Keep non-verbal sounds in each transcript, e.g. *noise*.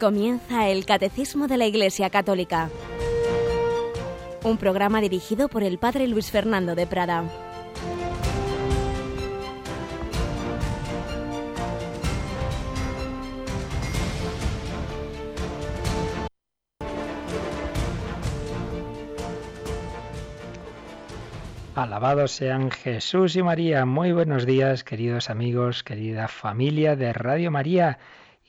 Comienza el Catecismo de la Iglesia Católica, un programa dirigido por el Padre Luis Fernando de Prada. Alabados sean Jesús y María. Muy buenos días, queridos amigos, querida familia de Radio María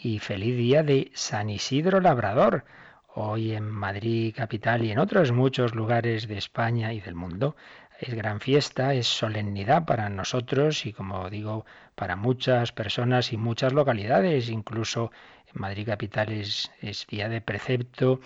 y feliz día de San Isidro Labrador. Hoy en Madrid capital y en otros muchos lugares de España y del mundo es gran fiesta, es solemnidad para nosotros y como digo, para muchas personas y muchas localidades. Incluso en Madrid capital es, es día de precepto,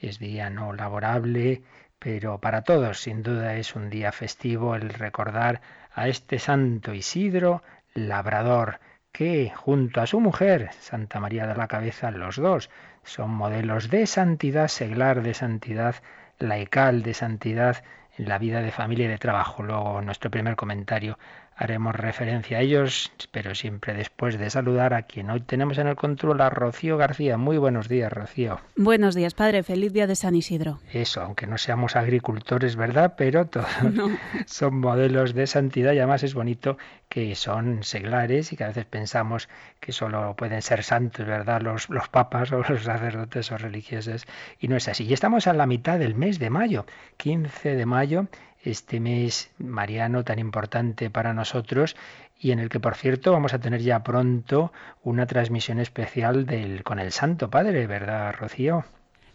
es día no laborable, pero para todos sin duda es un día festivo el recordar a este santo Isidro Labrador que junto a su mujer, Santa María de la Cabeza, los dos son modelos de santidad seglar, de santidad laical, de santidad en la vida de familia y de trabajo. Luego nuestro primer comentario haremos referencia a ellos, pero siempre después de saludar a quien hoy tenemos en el control, a Rocío García. Muy buenos días, Rocío. Buenos días, padre. Feliz día de San Isidro. Eso, aunque no seamos agricultores, ¿verdad? Pero todos *laughs* *laughs* son modelos de santidad y además es bonito que son seglares y que a veces pensamos que solo pueden ser santos, ¿verdad? Los, los papas o los sacerdotes o religiosos. Y no es así. Y estamos a la mitad del mes de mayo, 15 de mayo este mes mariano tan importante para nosotros y en el que, por cierto, vamos a tener ya pronto una transmisión especial del, con el Santo Padre, ¿verdad, Rocío?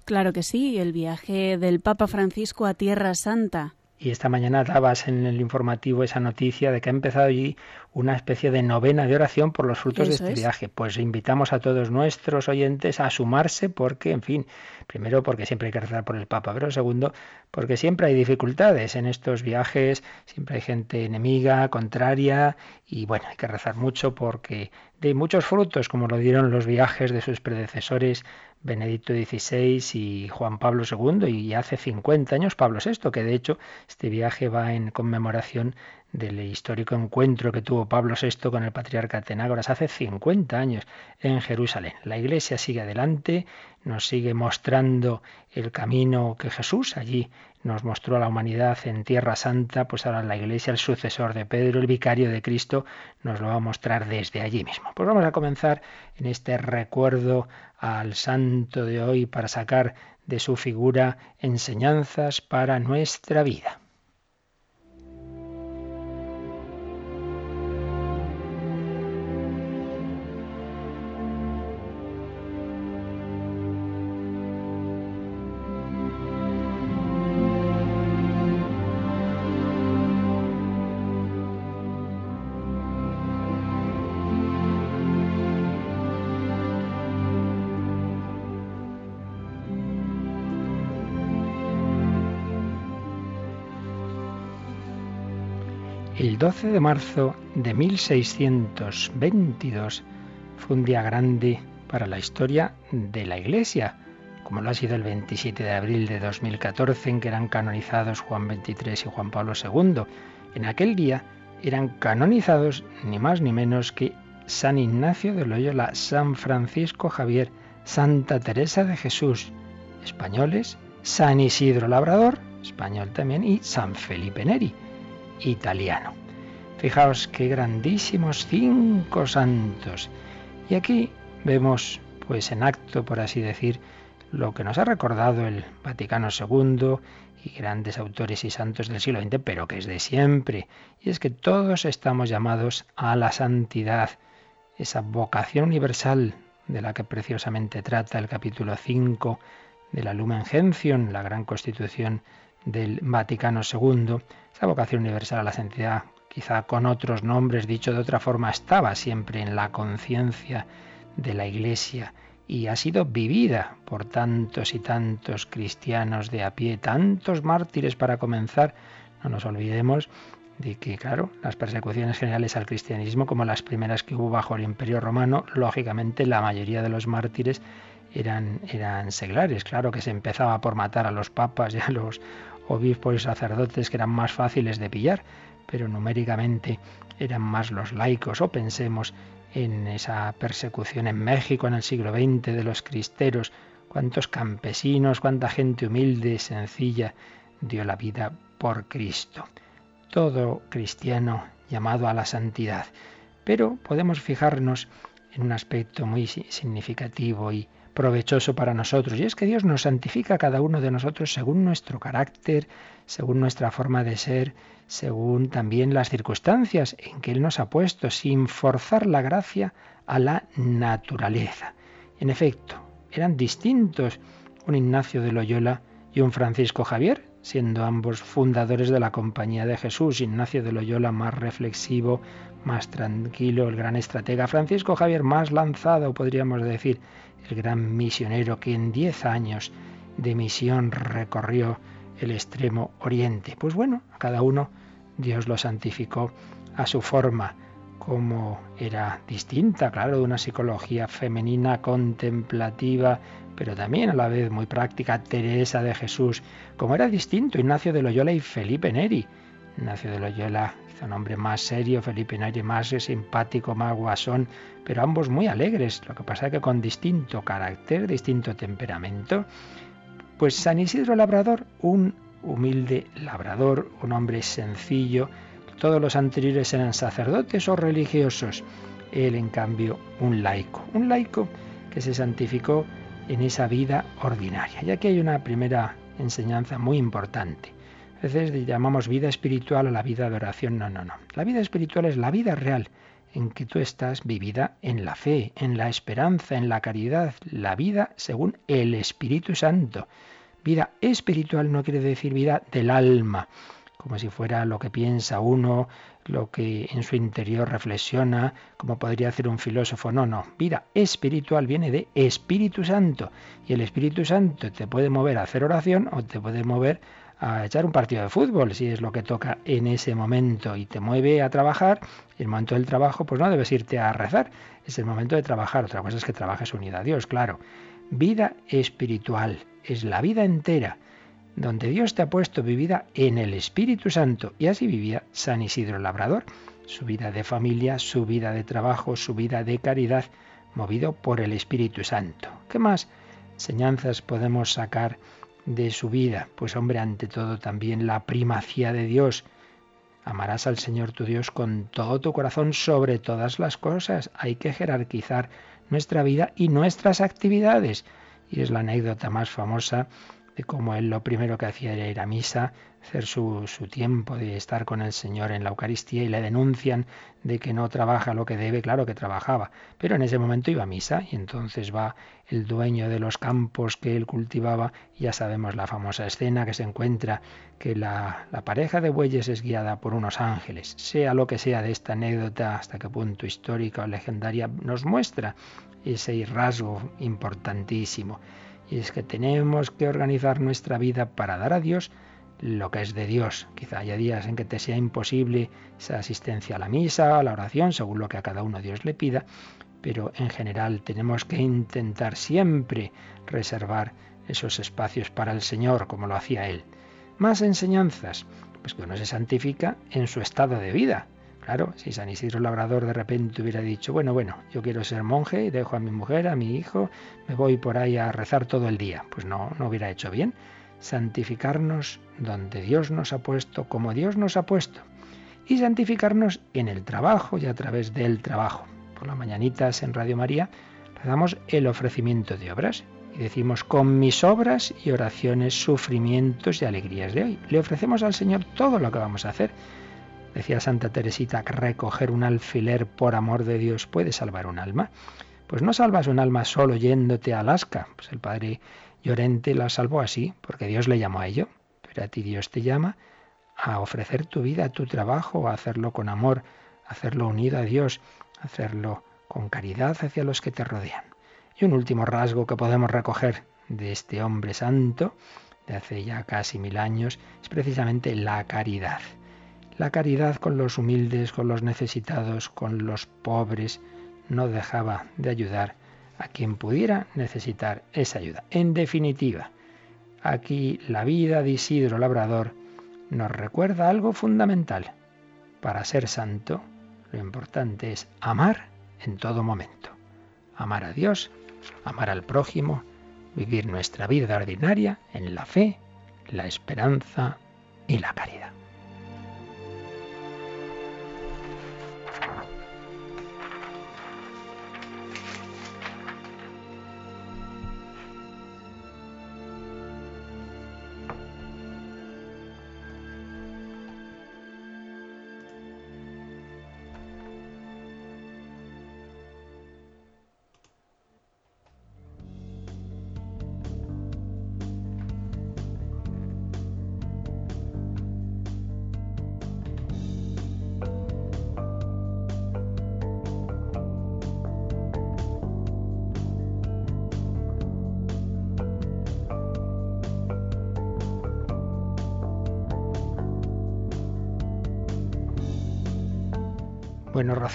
Claro que sí, el viaje del Papa Francisco a Tierra Santa. Y esta mañana dabas en el informativo esa noticia de que ha empezado allí una especie de novena de oración por los frutos de este viaje. Pues invitamos a todos nuestros oyentes a sumarse porque, en fin, primero porque siempre hay que rezar por el Papa, pero segundo porque siempre hay dificultades en estos viajes, siempre hay gente enemiga, contraria y bueno, hay que rezar mucho porque muchos frutos, como lo dieron los viajes de sus predecesores Benedicto XVI y Juan Pablo II y hace 50 años Pablo VI, que de hecho este viaje va en conmemoración del histórico encuentro que tuvo Pablo VI con el patriarca Atenágoras hace 50 años en Jerusalén. La Iglesia sigue adelante, nos sigue mostrando el camino que Jesús allí nos mostró a la humanidad en Tierra Santa, pues ahora la Iglesia, el sucesor de Pedro, el vicario de Cristo, nos lo va a mostrar desde allí mismo. Pues vamos a comenzar en este recuerdo al santo de hoy para sacar de su figura enseñanzas para nuestra vida. El 12 de marzo de 1622 fue un día grande para la historia de la Iglesia, como lo ha sido el 27 de abril de 2014 en que eran canonizados Juan XXIII y Juan Pablo II. En aquel día eran canonizados ni más ni menos que San Ignacio de Loyola, San Francisco Javier, Santa Teresa de Jesús, españoles, San Isidro Labrador, español también, y San Felipe Neri italiano. Fijaos qué grandísimos cinco santos. Y aquí vemos, pues en acto, por así decir, lo que nos ha recordado el Vaticano II y grandes autores y santos del siglo XX, pero que es de siempre. Y es que todos estamos llamados a la santidad, esa vocación universal de la que preciosamente trata el capítulo 5 de la Lumen Gentium, la gran constitución del Vaticano II, esa vocación universal a la santidad, quizá con otros nombres, dicho de otra forma, estaba siempre en la conciencia de la Iglesia y ha sido vivida por tantos y tantos cristianos de a pie, tantos mártires para comenzar. No nos olvidemos de que, claro, las persecuciones generales al cristianismo, como las primeras que hubo bajo el Imperio Romano, lógicamente la mayoría de los mártires eran, eran seglares. Claro que se empezaba por matar a los papas y a los obispos y sacerdotes que eran más fáciles de pillar, pero numéricamente eran más los laicos. O pensemos en esa persecución en México en el siglo XX de los cristeros, cuántos campesinos, cuánta gente humilde, sencilla, dio la vida por Cristo. Todo cristiano llamado a la santidad. Pero podemos fijarnos en un aspecto muy significativo y provechoso para nosotros, y es que Dios nos santifica a cada uno de nosotros según nuestro carácter, según nuestra forma de ser, según también las circunstancias en que Él nos ha puesto, sin forzar la gracia a la naturaleza. En efecto, eran distintos un Ignacio de Loyola y un Francisco Javier, siendo ambos fundadores de la Compañía de Jesús. Ignacio de Loyola más reflexivo, más tranquilo, el gran estratega. Francisco Javier más lanzado, podríamos decir, el gran misionero que en diez años de misión recorrió el extremo oriente. Pues bueno, cada uno Dios lo santificó a su forma, como era distinta, claro, de una psicología femenina contemplativa, pero también a la vez muy práctica, Teresa de Jesús, como era distinto Ignacio de Loyola y Felipe Neri. Ignacio de Loyola hizo un hombre más serio, Felipe Neri más simpático, más guasón, pero ambos muy alegres, lo que pasa es que con distinto carácter, distinto temperamento. Pues San Isidro Labrador, un humilde labrador, un hombre sencillo, todos los anteriores eran sacerdotes o religiosos, él en cambio un laico, un laico que se santificó en esa vida ordinaria. Y aquí hay una primera enseñanza muy importante. A veces llamamos vida espiritual a la vida de oración. No, no, no. La vida espiritual es la vida real en que tú estás vivida en la fe, en la esperanza, en la caridad, la vida según el Espíritu Santo. Vida espiritual no quiere decir vida del alma, como si fuera lo que piensa uno, lo que en su interior reflexiona, como podría hacer un filósofo. No, no. Vida espiritual viene de Espíritu Santo. Y el Espíritu Santo te puede mover a hacer oración o te puede mover a echar un partido de fútbol, si es lo que toca en ese momento, y te mueve a trabajar, el momento del trabajo, pues no debes irte a rezar, es el momento de trabajar. Otra cosa es que trabajes unida a Dios, claro. Vida espiritual es la vida entera donde Dios te ha puesto vivida en el Espíritu Santo. Y así vivía San Isidro Labrador, su vida de familia, su vida de trabajo, su vida de caridad, movido por el Espíritu Santo. ¿Qué más enseñanzas podemos sacar de su vida? Pues hombre, ante todo también la primacía de Dios. Amarás al Señor tu Dios con todo tu corazón sobre todas las cosas. Hay que jerarquizar nuestra vida y nuestras actividades. Y es la anécdota más famosa de cómo él lo primero que hacía era ir a misa, hacer su, su, tiempo de estar con el Señor en la Eucaristía y le denuncian de que no trabaja lo que debe, claro que trabajaba, pero en ese momento iba a misa y entonces va el dueño de los campos que él cultivaba, ya sabemos la famosa escena que se encuentra que la, la pareja de bueyes es guiada por unos ángeles, sea lo que sea de esta anécdota, hasta qué punto histórica o legendaria, nos muestra ese rasgo importantísimo y es que tenemos que organizar nuestra vida para dar a Dios lo que es de Dios. Quizá haya días en que te sea imposible esa asistencia a la misa, a la oración, según lo que a cada uno Dios le pida, pero en general tenemos que intentar siempre reservar esos espacios para el Señor, como lo hacía Él. Más enseñanzas, pues que uno se santifica en su estado de vida. Claro, si San Isidro Labrador de repente hubiera dicho, bueno, bueno, yo quiero ser monje, dejo a mi mujer, a mi hijo, me voy por ahí a rezar todo el día, pues no, no hubiera hecho bien. Santificarnos donde Dios nos ha puesto, como Dios nos ha puesto. Y santificarnos en el trabajo y a través del trabajo. Por las mañanitas en Radio María damos el ofrecimiento de obras y decimos con mis obras y oraciones, sufrimientos y alegrías de hoy. Le ofrecemos al Señor todo lo que vamos a hacer Decía Santa Teresita que recoger un alfiler por amor de Dios puede salvar un alma. Pues no salvas un alma solo yéndote a Alaska. Pues el padre Llorente la salvó así, porque Dios le llamó a ello. Pero a ti Dios te llama a ofrecer tu vida, tu trabajo, a hacerlo con amor, a hacerlo unido a Dios, a hacerlo con caridad hacia los que te rodean. Y un último rasgo que podemos recoger de este hombre santo de hace ya casi mil años es precisamente la caridad. La caridad con los humildes, con los necesitados, con los pobres, no dejaba de ayudar a quien pudiera necesitar esa ayuda. En definitiva, aquí la vida de Isidro Labrador nos recuerda algo fundamental. Para ser santo, lo importante es amar en todo momento. Amar a Dios, amar al prójimo, vivir nuestra vida ordinaria en la fe, la esperanza y la caridad.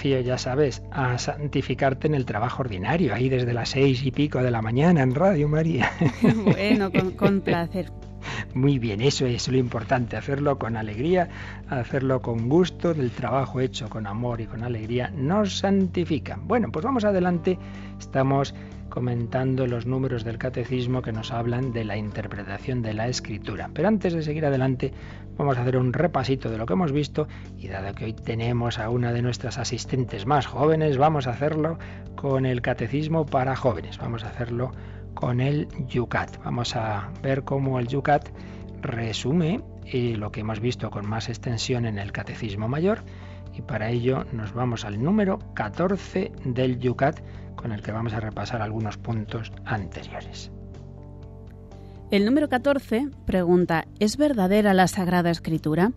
Ya sabes, a santificarte en el trabajo ordinario, ahí desde las seis y pico de la mañana en Radio María. *laughs* Bueno, con, placer. Muy bien, eso es lo importante, hacerlo con alegría, hacerlo con gusto, del trabajo hecho con amor y con alegría nos santifica. Bueno, pues vamos adelante, estamos comentando los números del catecismo que nos hablan de la interpretación de la escritura. Pero antes de seguir adelante, vamos a hacer un repasito de lo que hemos visto y dado que hoy tenemos a una de nuestras asistentes más jóvenes, vamos a hacerlo con el catecismo para jóvenes. Vamos a hacerlo con el Yucat. Vamos a ver cómo el Yucat resume eh, lo que hemos visto con más extensión en el catecismo mayor y para ello nos vamos al número 14 del Yucat con el que vamos a repasar algunos puntos anteriores. El número 14 pregunta, ¿es verdadera la Sagrada Escritura?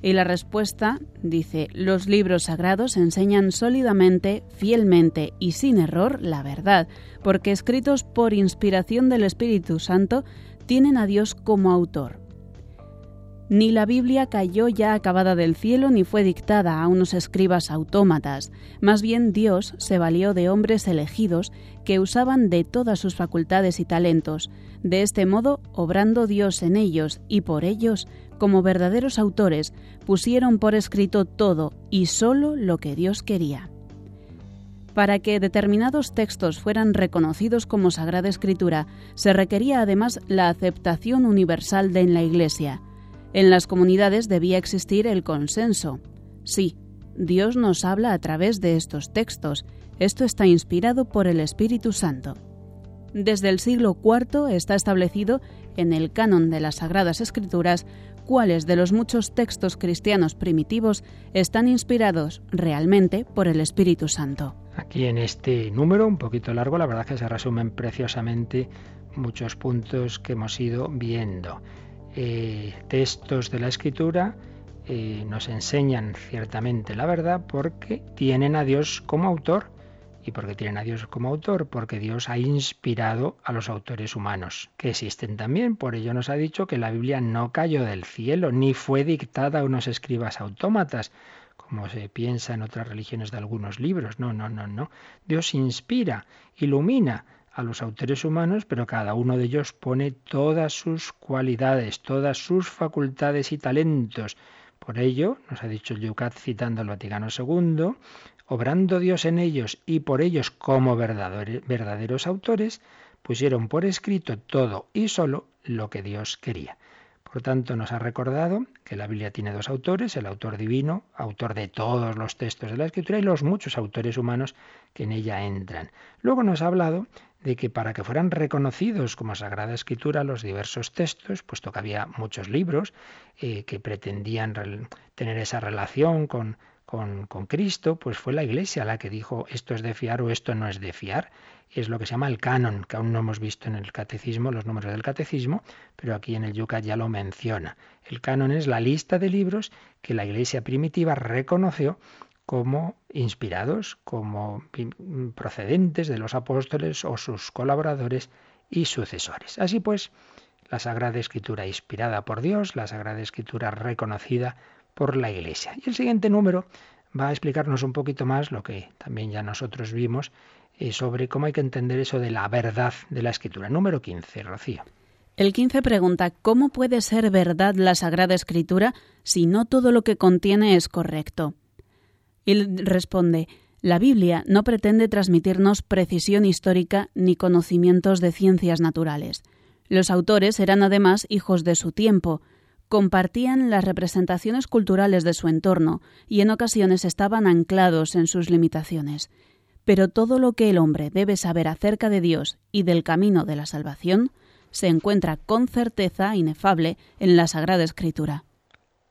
Y la respuesta dice, los libros sagrados enseñan sólidamente, fielmente y sin error la verdad, porque escritos por inspiración del Espíritu Santo, tienen a Dios como autor. Ni la Biblia cayó ya acabada del cielo ni fue dictada a unos escribas autómatas, más bien Dios se valió de hombres elegidos que usaban de todas sus facultades y talentos, de este modo obrando Dios en ellos y por ellos, como verdaderos autores, pusieron por escrito todo y sólo lo que Dios quería. Para que determinados textos fueran reconocidos como Sagrada Escritura, se requería además la aceptación universal de en la Iglesia, en las comunidades debía existir el consenso. Sí, Dios nos habla a través de estos textos. Esto está inspirado por el Espíritu Santo. Desde el siglo IV está establecido en el canon de las Sagradas Escrituras cuáles de los muchos textos cristianos primitivos están inspirados realmente por el Espíritu Santo. Aquí en este número, un poquito largo, la verdad que se resumen preciosamente muchos puntos que hemos ido viendo. Eh, textos de la escritura eh, nos enseñan ciertamente la verdad porque tienen a Dios como autor. ¿Y porque tienen a Dios como autor? Porque Dios ha inspirado a los autores humanos, que existen también. Por ello nos ha dicho que la Biblia no cayó del cielo, ni fue dictada a unos escribas autómatas, como se piensa en otras religiones de algunos libros. No, no, no, no. Dios inspira, ilumina a los autores humanos, pero cada uno de ellos pone todas sus cualidades, todas sus facultades y talentos. Por ello, nos ha dicho el Yucat citando al Vaticano II, obrando Dios en ellos y por ellos como verdaderos autores, pusieron por escrito todo y solo lo que Dios quería. Por tanto, nos ha recordado que la Biblia tiene dos autores, el autor divino, autor de todos los textos de la Escritura, y los muchos autores humanos que en ella entran. Luego nos ha hablado de que para que fueran reconocidos como Sagrada Escritura los diversos textos, puesto que había muchos libros eh, que pretendían tener esa relación con, con, con, Cristo, pues fue la Iglesia la que dijo esto es de fiar o esto no es de fiar. Es lo que se llama el canon, que aún no hemos visto en el catecismo, los números del catecismo, pero aquí en el Yucat ya lo menciona. El canon es la lista de libros que la Iglesia primitiva reconoció como inspirados, como procedentes de los apóstoles o sus colaboradores y sucesores. Así pues, la Sagrada Escritura inspirada por Dios, la Sagrada Escritura reconocida por la Iglesia. Y el siguiente número va a explicarnos un poquito más lo que también ya nosotros vimos sobre cómo hay que entender eso de la verdad de la Escritura. Número 15, Rocío. El 15 pregunta, ¿cómo puede ser verdad la Sagrada Escritura si no todo lo que contiene es correcto? Y responde, La Biblia no pretende transmitirnos precisión histórica ni conocimientos de ciencias naturales. Los autores eran además hijos de su tiempo, compartían las representaciones culturales de su entorno y en ocasiones estaban anclados en sus limitaciones. Pero todo lo que el hombre debe saber acerca de Dios y del camino de la salvación se encuentra con certeza inefable en la Sagrada Escritura.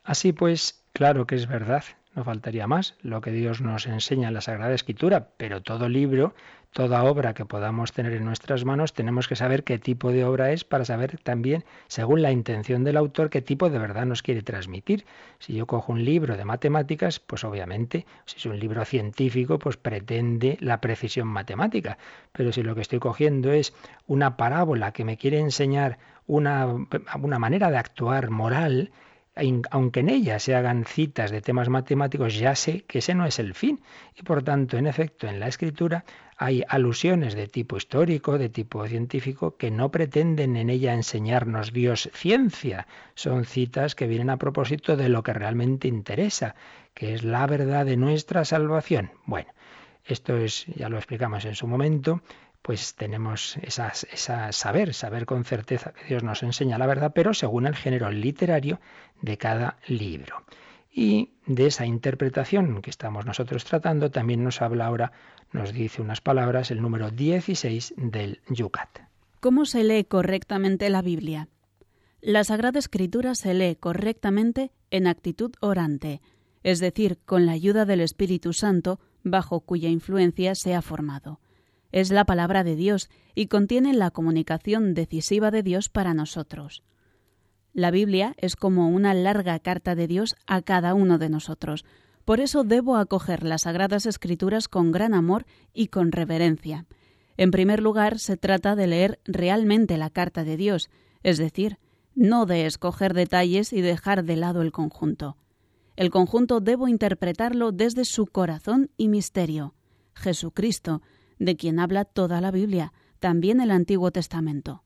Así pues, claro que es verdad no faltaría más, lo que Dios nos enseña en la Sagrada Escritura, pero todo libro, toda obra que podamos tener en nuestras manos, tenemos que saber qué tipo de obra es para saber también, según la intención del autor, qué tipo de verdad nos quiere transmitir. Si yo cojo un libro de matemáticas, pues obviamente, si es un libro científico, pues pretende la precisión matemática, pero si lo que estoy cogiendo es una parábola que me quiere enseñar una, una manera de actuar moral, aunque en ella se hagan citas de temas matemáticos, ya sé que ese no es el fin. Y por tanto, en efecto, en la escritura hay alusiones de tipo histórico, de tipo científico, que no pretenden en ella enseñarnos Dios ciencia. Son citas que vienen a propósito de lo que realmente interesa, que es la verdad de nuestra salvación. Bueno, esto es, ya lo explicamos en su momento, pues tenemos esa, saber, saber con certeza que Dios nos enseña la verdad, pero según el género literario de cada libro. Y de esa interpretación que estamos nosotros tratando, también nos habla ahora, nos dice unas palabras, el número 16 del Yucat. ¿Cómo se lee correctamente la Biblia? La Sagrada Escritura se lee correctamente en actitud orante, es decir, con la ayuda del Espíritu Santo, bajo cuya influencia se ha formado es la palabra de Dios y contiene la comunicación decisiva de Dios para nosotros. La Biblia es como una larga carta de Dios a cada uno de nosotros. Por eso debo acoger las Sagradas Escrituras con gran amor y con reverencia. En primer lugar, se trata de leer realmente la carta de Dios, es decir, no de escoger detalles y dejar de lado el conjunto. El conjunto debo interpretarlo desde su corazón y misterio. Jesucristo, de quien habla toda la Biblia, también el Antiguo Testamento.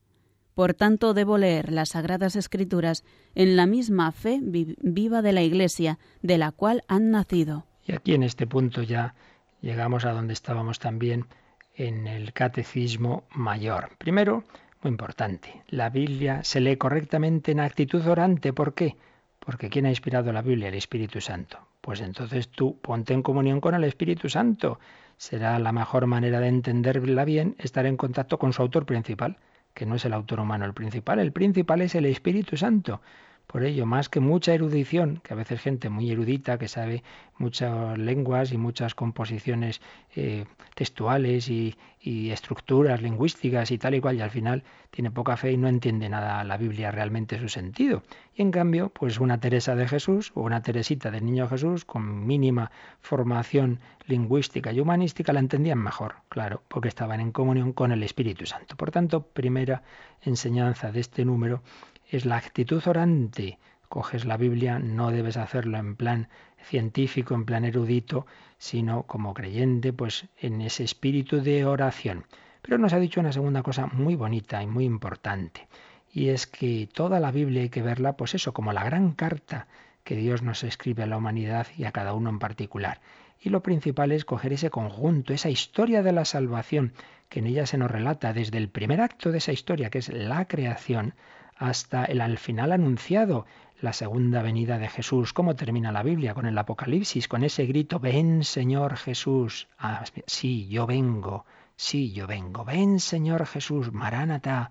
Por tanto, debo leer las Sagradas Escrituras en la misma fe viva de la Iglesia, de la cual han nacido. Y aquí en este punto ya llegamos a donde estábamos también en el Catecismo Mayor. Primero, muy importante, la Biblia se lee correctamente en actitud orante. ¿Por qué? Porque ¿quién ha inspirado la Biblia? El Espíritu Santo. Pues entonces tú ponte en comunión con el Espíritu Santo será la mejor manera de entenderla bien estar en contacto con su autor principal, que no es el autor humano el principal, el principal es el Espíritu Santo. Por ello, más que mucha erudición, que a veces gente muy erudita que sabe muchas lenguas y muchas composiciones eh, textuales y, y, estructuras lingüísticas y tal y cual, y al final tiene poca fe y no entiende nada la Biblia realmente su sentido. Y en cambio, pues una Teresa de Jesús o una Teresita del Niño Jesús con mínima formación lingüística y humanística la entendían mejor, claro, porque estaban en comunión con el Espíritu Santo. Por tanto, primera enseñanza de este número es la actitud orante. Coges la Biblia, no debes hacerlo en plan científico, en plan erudito, sino como creyente, pues en ese espíritu de oración. Pero nos ha dicho una segunda cosa muy bonita y muy importante, y es que toda la Biblia hay que verla, pues eso, como la gran carta que Dios nos escribe a la humanidad y a cada uno en particular. Y lo principal es coger ese conjunto, esa historia de la salvación, que en ella se nos relata desde el primer acto de esa historia, que es la creación, hasta el al final anunciado, la segunda venida de Jesús. ¿Cómo termina la Biblia? Con el Apocalipsis, con ese grito, ven Señor Jesús. Ah, sí, yo vengo, sí, yo vengo. Ven Señor Jesús, Maránata.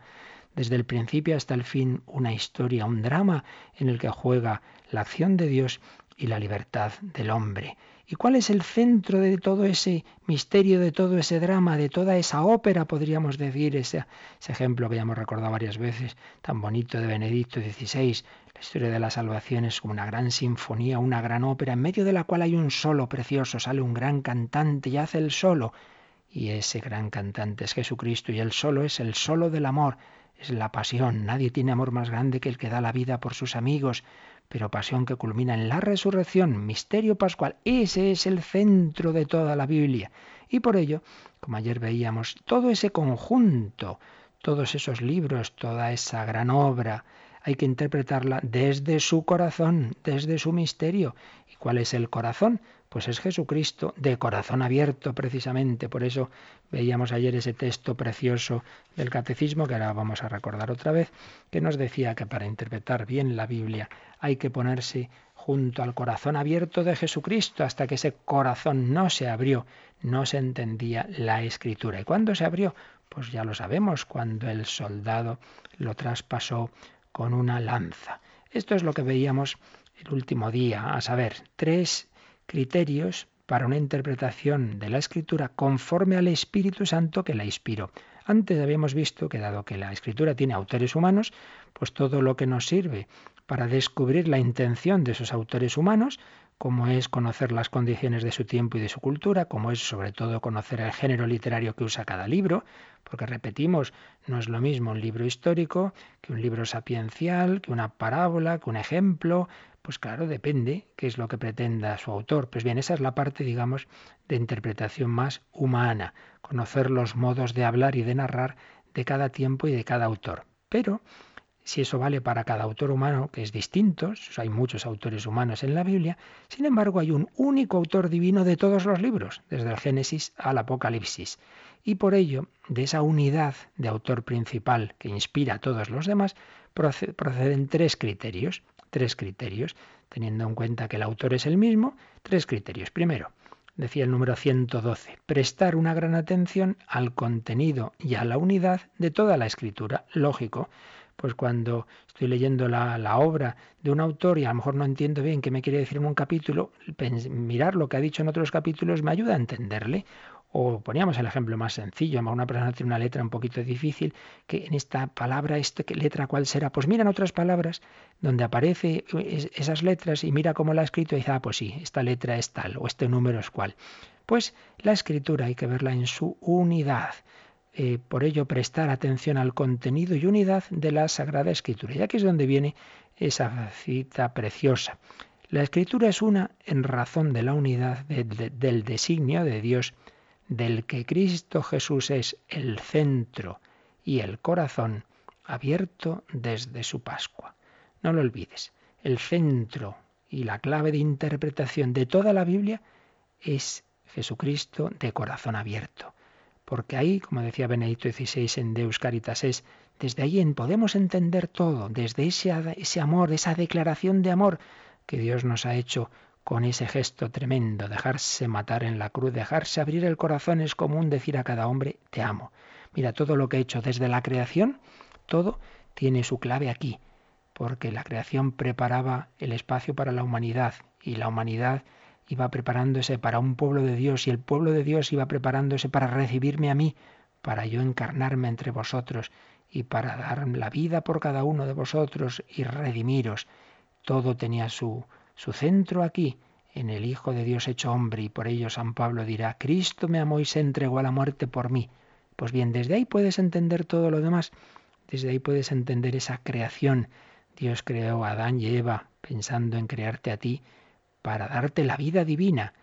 Desde el principio hasta el fin, una historia, un drama en el que juega la acción de Dios y la libertad del hombre. ¿Y cuál es el centro de todo ese misterio, de todo ese drama, de toda esa ópera, podríamos decir, ese, ese ejemplo que ya hemos recordado varias veces, tan bonito de Benedicto XVI? La historia de la salvación es como una gran sinfonía, una gran ópera, en medio de la cual hay un solo precioso, sale un gran cantante y hace el solo. Y ese gran cantante es Jesucristo y el solo es el solo del amor, es la pasión. Nadie tiene amor más grande que el que da la vida por sus amigos pero pasión que culmina en la resurrección, misterio pascual. Ese es el centro de toda la Biblia. Y por ello, como ayer veíamos, todo ese conjunto, todos esos libros, toda esa gran obra, hay que interpretarla desde su corazón, desde su misterio. ¿Y cuál es el corazón? Pues es Jesucristo de corazón abierto precisamente. Por eso veíamos ayer ese texto precioso del catecismo que ahora vamos a recordar otra vez, que nos decía que para interpretar bien la Biblia hay que ponerse junto al corazón abierto de Jesucristo hasta que ese corazón no se abrió, no se entendía la escritura. ¿Y cuándo se abrió? Pues ya lo sabemos, cuando el soldado lo traspasó con una lanza. Esto es lo que veíamos el último día, a saber, tres criterios para una interpretación de la escritura conforme al Espíritu Santo que la inspiró. Antes habíamos visto que dado que la escritura tiene autores humanos, pues todo lo que nos sirve para descubrir la intención de esos autores humanos, como es conocer las condiciones de su tiempo y de su cultura, como es sobre todo conocer el género literario que usa cada libro, porque repetimos, no es lo mismo un libro histórico que un libro sapiencial, que una parábola, que un ejemplo, pues claro, depende qué es lo que pretenda su autor. Pues bien, esa es la parte, digamos, de interpretación más humana, conocer los modos de hablar y de narrar de cada tiempo y de cada autor. Pero si eso vale para cada autor humano, que es distinto, hay muchos autores humanos en la Biblia, sin embargo hay un único autor divino de todos los libros, desde el Génesis al Apocalipsis. Y por ello, de esa unidad de autor principal que inspira a todos los demás, proceden tres criterios, tres criterios, teniendo en cuenta que el autor es el mismo, tres criterios. Primero, decía el número 112, prestar una gran atención al contenido y a la unidad de toda la escritura. Lógico, pues cuando estoy leyendo la, obra de un autor y a lo mejor no entiendo bien qué me quiere decir en un capítulo, mirar lo que ha dicho en otros capítulos me ayuda a entenderle. O poníamos el ejemplo más sencillo, una persona tiene una letra un poquito difícil, que en esta palabra, esta letra cuál será, pues mira en otras palabras donde aparece esas letras y mira cómo la ha escrito y dice, ah, pues sí, esta letra es tal o este número es cual. Pues la escritura hay que verla en su unidad. Eh, por ello prestar atención al contenido y unidad de la Sagrada Escritura. Y aquí es donde viene esa cita preciosa. La Escritura es una en razón de la unidad del designio de Dios, del que Cristo Jesús es el centro y el corazón abierto desde su Pascua. No lo olvides, el centro y la clave de interpretación de toda la Biblia es Jesucristo de corazón abierto porque ahí, como decía Benedicto XVI en Deus Caritas, es desde ahí podemos entender todo, desde ese, ese amor, esa declaración de amor que Dios nos ha hecho con ese gesto tremendo, dejarse matar en la cruz, dejarse abrir el corazón es común decir a cada hombre, te amo. Mira, todo lo que he hecho desde la creación, todo tiene su clave aquí, porque la creación preparaba el espacio para la humanidad y la humanidad iba preparándose para un pueblo de Dios y el pueblo de Dios iba preparándose para recibirme a mí, para yo encarnarme entre vosotros y para dar la vida por cada uno de vosotros y redimiros. Todo tenía su, su centro aquí, en el Hijo de Dios hecho hombre, y por ello San Pablo dirá, Cristo me amó y se entregó a la muerte por mí. Pues bien, desde ahí puedes entender todo lo demás, desde ahí puedes entender esa creación. Dios creó a Adán y Eva pensando en crearte a ti para darte la vida divina,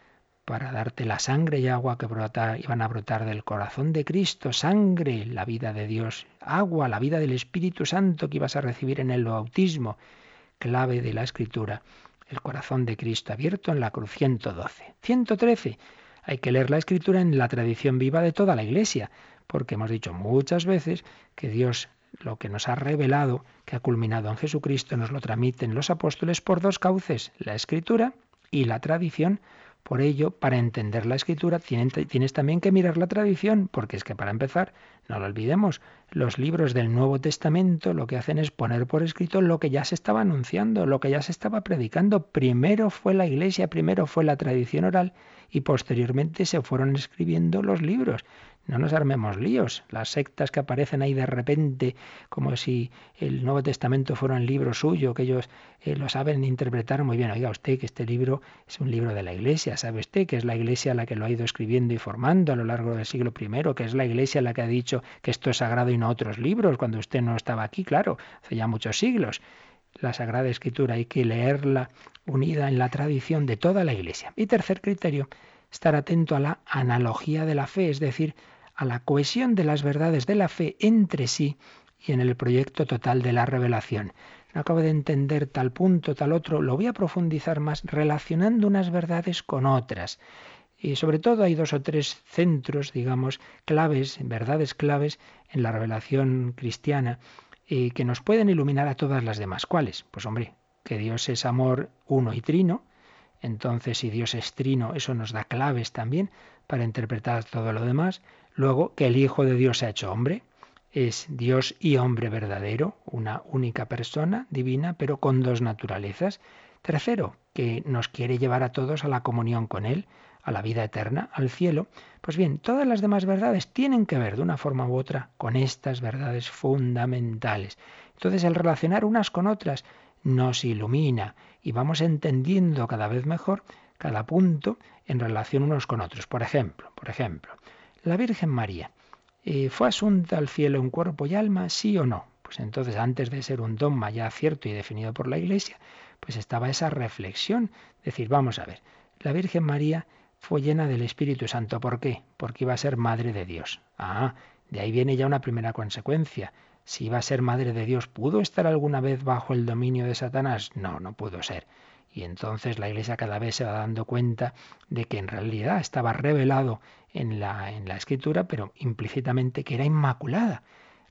para darte la sangre y agua que iban a brotar del corazón de Cristo, sangre, la vida de Dios, agua, la vida del Espíritu Santo que ibas a recibir en el bautismo, clave de la Escritura, el corazón de Cristo abierto en la cruz 112. 113. Hay que leer la Escritura en la tradición viva de toda la Iglesia, porque hemos dicho muchas veces que Dios lo que nos ha revelado, que ha culminado en Jesucristo, nos lo transmiten los apóstoles por dos cauces, la Escritura y la tradición. Por ello, para entender la escritura tienes también que mirar la tradición, porque es que para empezar, no lo olvidemos, los libros del Nuevo Testamento lo que hacen es poner por escrito lo que ya se estaba anunciando, lo que ya se estaba predicando. Primero fue la iglesia, primero fue la tradición oral y posteriormente se fueron escribiendo los libros. No nos armemos líos. Las sectas que aparecen ahí de repente, como si el Nuevo Testamento fuera un libro suyo, que ellos eh, lo saben interpretar muy bien. Oiga usted que este libro es un libro de la Iglesia. ¿Sabe usted que es la Iglesia la que lo ha ido escribiendo y formando a lo largo del siglo I? Que es la Iglesia la que ha dicho que esto es sagrado y no otros libros, cuando usted no estaba aquí, claro, hace ya muchos siglos. La Sagrada Escritura hay que leerla unida en la tradición de toda la Iglesia. Y tercer criterio, estar atento a la analogía de la fe, es decir, a la cohesión de las verdades de la fe entre sí y en el proyecto total de la revelación. no acabo de entender tal punto, tal otro, lo voy a profundizar más relacionando unas verdades con otras. Y sobre todo hay dos o tres centros, digamos, claves, verdades claves en la revelación cristiana y que nos pueden iluminar a todas las demás. ¿Cuáles? Pues hombre, que Dios es amor uno y trino. Entonces, si Dios es trino, eso nos da claves también para interpretar todo lo demás. Luego, que el Hijo de Dios se ha hecho hombre, es Dios y hombre verdadero, una única persona divina, pero con dos naturalezas. Tercero, que nos quiere llevar a todos a la comunión con Él, a la vida eterna, al cielo. Pues bien, todas las demás verdades tienen que ver de una forma u otra con estas verdades fundamentales. Entonces, el relacionar unas con otras nos ilumina y vamos entendiendo cada vez mejor cada punto en relación unos con otros. Por ejemplo, por ejemplo, la Virgen María eh, ¿Fue asunta al cielo en cuerpo y alma, sí o no? Pues entonces, antes de ser un dogma ya cierto y definido por la Iglesia, pues estaba esa reflexión. Decir, vamos a ver, la Virgen María fue llena del Espíritu Santo. ¿Por qué? Porque iba a ser madre de Dios. Ah, de ahí viene ya una primera consecuencia. Si iba a ser madre de Dios, ¿pudo estar alguna vez bajo el dominio de Satanás? No, no pudo ser. Y entonces la Iglesia cada vez se va dando cuenta de que en realidad estaba revelado en la, en la Escritura, pero implícitamente que era inmaculada.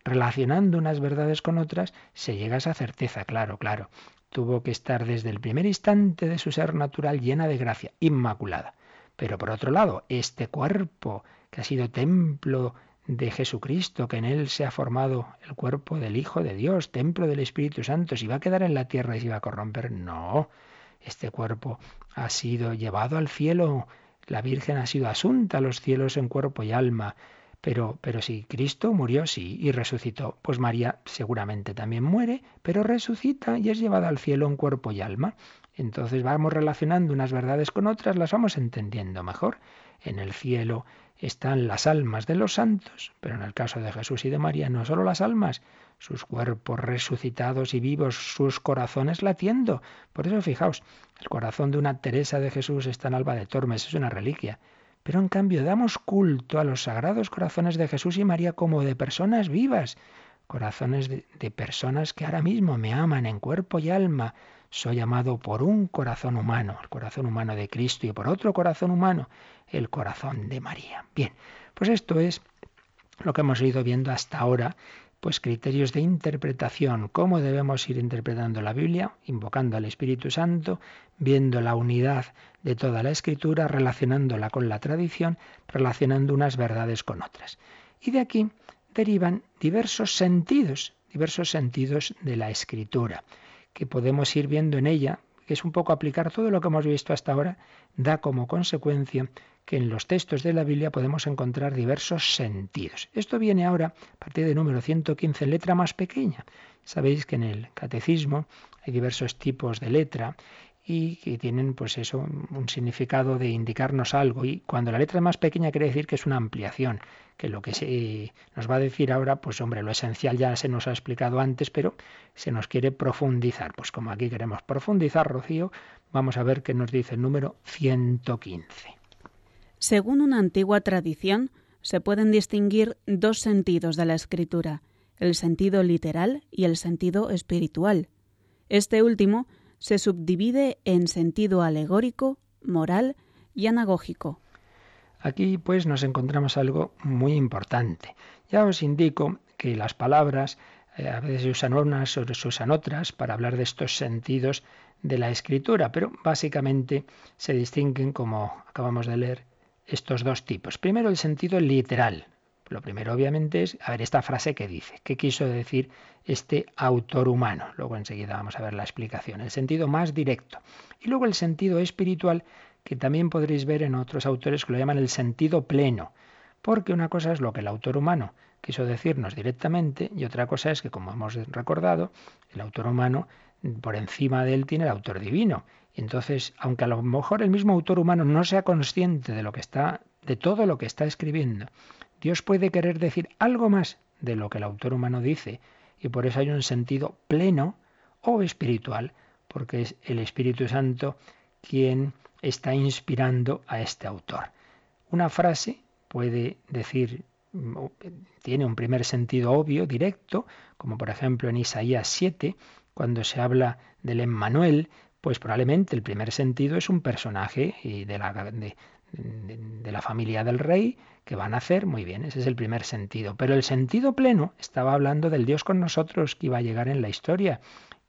Relacionando unas verdades con otras, se llega a esa certeza, claro, claro. Tuvo que estar desde el primer instante de su ser natural llena de gracia, inmaculada. Pero por otro lado, este cuerpo que ha sido templo de Jesucristo, que en él se ha formado el cuerpo del Hijo de Dios, templo del Espíritu Santo, si va a quedar en la tierra y se va a corromper, no. Este cuerpo ha sido llevado al cielo, la Virgen ha sido asunta a los cielos en cuerpo y alma. Pero, pero si Cristo murió, sí, y resucitó, pues María seguramente también muere, pero resucita y es llevada al cielo en cuerpo y alma. Entonces vamos relacionando unas verdades con otras, las vamos entendiendo mejor. En el cielo están las almas de los santos, pero en el caso de Jesús y de María no solo las almas, sus cuerpos resucitados y vivos, sus corazones latiendo. Por eso fijaos, el corazón de una Teresa de Jesús está en Alba de Tormes, es una reliquia. Pero en cambio damos culto a los sagrados corazones de Jesús y María como de personas vivas, corazones de, de personas que ahora mismo me aman en cuerpo y alma. Soy amado por un corazón humano, el corazón humano de Cristo, y por otro corazón humano, el corazón de María. Bien, pues esto es lo que hemos ido viendo hasta ahora pues criterios de interpretación, cómo debemos ir interpretando la Biblia, invocando al Espíritu Santo, viendo la unidad de toda la escritura, relacionándola con la tradición, relacionando unas verdades con otras. Y de aquí derivan diversos sentidos, diversos sentidos de la escritura, que podemos ir viendo en ella, que es un poco aplicar todo lo que hemos visto hasta ahora, da como consecuencia que en los textos de la Biblia podemos encontrar diversos sentidos. Esto viene ahora a partir del número 115, letra más pequeña. Sabéis que en el catecismo hay diversos tipos de letra y que tienen pues eso un significado de indicarnos algo. Y cuando la letra es más pequeña quiere decir que es una ampliación que lo que se nos va a decir ahora pues hombre lo esencial ya se nos ha explicado antes pero se nos quiere profundizar. Pues como aquí queremos profundizar Rocío vamos a ver qué nos dice el número 115 según una antigua tradición, se pueden distinguir dos sentidos de la escritura, el sentido literal y el sentido espiritual. Este último se subdivide en sentido alegórico, moral y anagógico. Aquí pues nos encontramos algo muy importante. Ya os indico que las palabras eh, a veces se usan unas o se usan otras para hablar de estos sentidos de la escritura, pero básicamente se distinguen, como acabamos de leer, estos dos tipos. Primero, el sentido literal. Lo primero, obviamente, es a ver esta frase que dice. ¿Qué quiso decir este autor humano? Luego enseguida vamos a ver la explicación. El sentido más directo. Y luego el sentido espiritual, que también podréis ver en otros autores que lo llaman el sentido pleno. Porque una cosa es lo que el autor humano quiso decirnos directamente y otra cosa es que, como hemos recordado, el autor humano por encima de él tiene el autor divino. Y entonces, aunque a lo mejor el mismo autor humano no sea consciente de lo que está, de todo lo que está escribiendo, Dios puede querer decir algo más de lo que el autor humano dice, y por eso hay un sentido pleno o espiritual, porque es el Espíritu Santo quien está inspirando a este autor. Una frase puede decir, tiene un primer sentido obvio, directo, como por ejemplo en Isaías 7, cuando se habla del Emmanuel, pues probablemente el primer sentido es un personaje de la, de, de la familia del rey que va a nacer, muy bien, ese es el primer sentido. Pero el sentido pleno estaba hablando del Dios con nosotros que iba a llegar en la historia.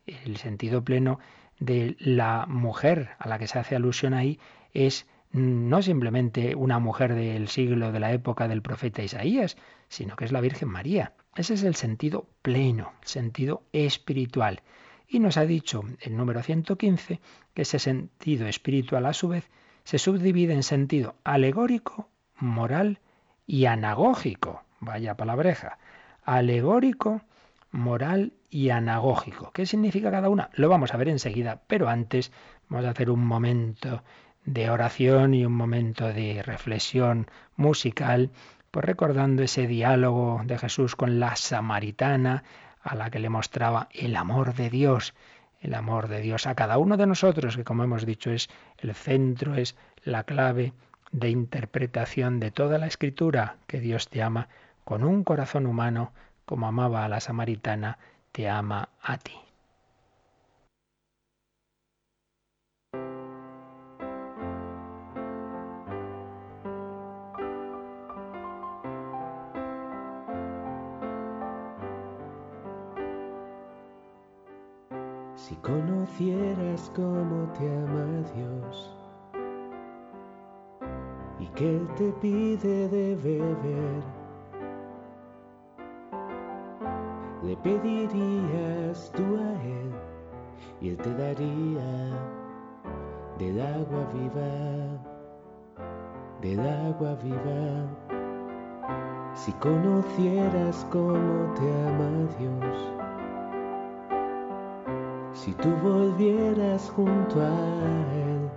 El sentido pleno de la mujer a la que se hace alusión ahí es no simplemente una mujer del siglo de la época del profeta Isaías, sino que es la Virgen María. Ese es el sentido pleno, el sentido espiritual. Y nos ha dicho el número 115 que ese sentido espiritual a su vez se subdivide en sentido alegórico, moral y anagógico. Vaya palabreja. Alegórico, moral y anagógico. ¿Qué significa cada una? Lo vamos a ver enseguida, pero antes vamos a hacer un momento de oración y un momento de reflexión musical, pues recordando ese diálogo de Jesús con la samaritana, a la que le mostraba el amor de Dios, el amor de Dios a cada uno de nosotros, que como hemos dicho es el centro, es la clave de interpretación de toda la escritura, que Dios te ama con un corazón humano, como amaba a la samaritana, te ama a ti. Si conocieras cómo te ama Dios y que Él te pide de beber, le pedirías tú a Él y Él te daría del agua viva, del agua viva. Si conocieras cómo te ama Dios, si tú volvieras junto a Él,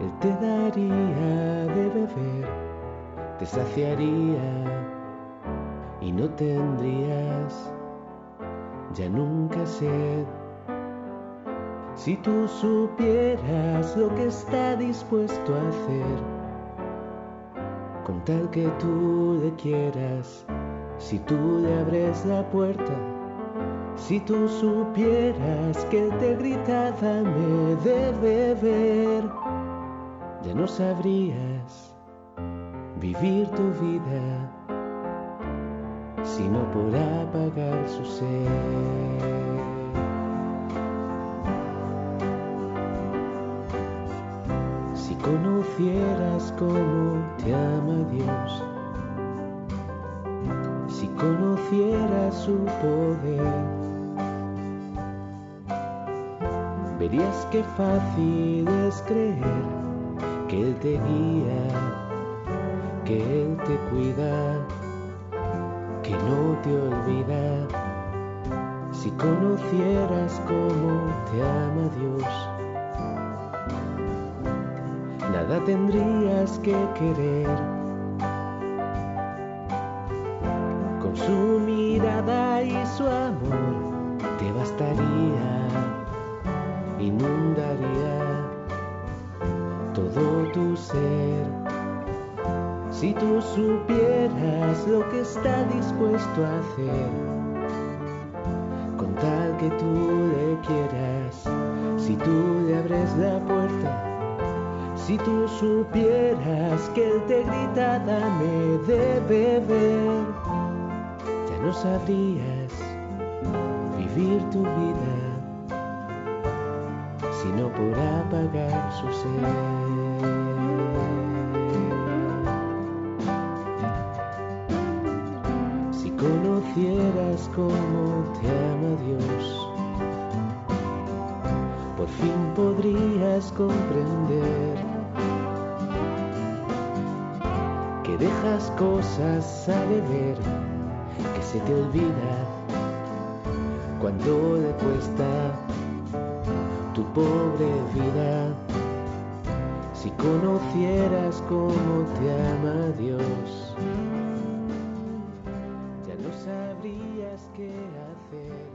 Él te daría de beber, te saciaría y no tendrías ya nunca sed. Si tú supieras lo que está dispuesto a hacer, con tal que tú le quieras, si tú le abres la puerta, si tú supieras que te grita dame de beber, ya no sabrías vivir tu vida sino por apagar su sed. Si conocieras cómo te ama Dios, si conocieras su poder, verías qué fácil es creer que Él te guía, que Él te cuida, que no te olvida. Si conocieras cómo te ama Dios, nada tendrías que querer. Con su mirada y su amor te bastaría, inundaría todo tu ser. Si tú supieras lo que está dispuesto a hacer, con tal que tú le quieras, si tú le abres la puerta, si tú supieras que Él te grita, dame de beber, ya no sabrías vivir tu vida sino por apagar su sed. Si conocieras cómo te ama Dios, por fin podrías comprender que dejas cosas a beber que se te olvida cuando le cuesta pobre vida. Si conocieras cómo te ama Dios, ya no sabrías qué hacer.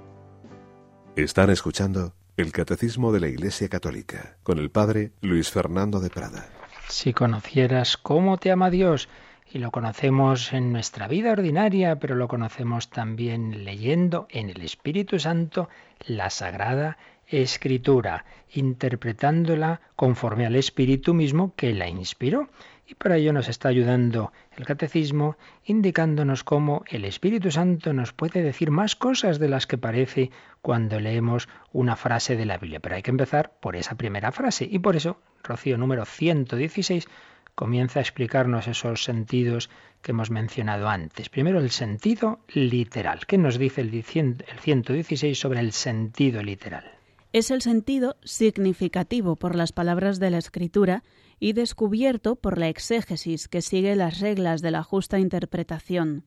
Están escuchando el Catecismo de la Iglesia Católica con el Padre Luis Fernando de Prada. Si conocieras cómo te ama Dios, y lo conocemos en nuestra vida ordinaria, pero lo conocemos también leyendo en el Espíritu Santo la Sagrada Escritura, interpretándola conforme al Espíritu mismo que la inspiró. Y para ello nos está ayudando el Catecismo, indicándonos cómo el Espíritu Santo nos puede decir más cosas de las que parece cuando leemos una frase de la Biblia. Pero hay que empezar por esa primera frase. Y por eso, Rocío número 116 comienza a explicarnos esos sentidos que hemos mencionado antes. Primero, el sentido literal. ¿Qué nos dice el 116 sobre el sentido literal? Es el sentido significativo por las palabras de la Escritura y descubierto por la exégesis que sigue las reglas de la justa interpretación.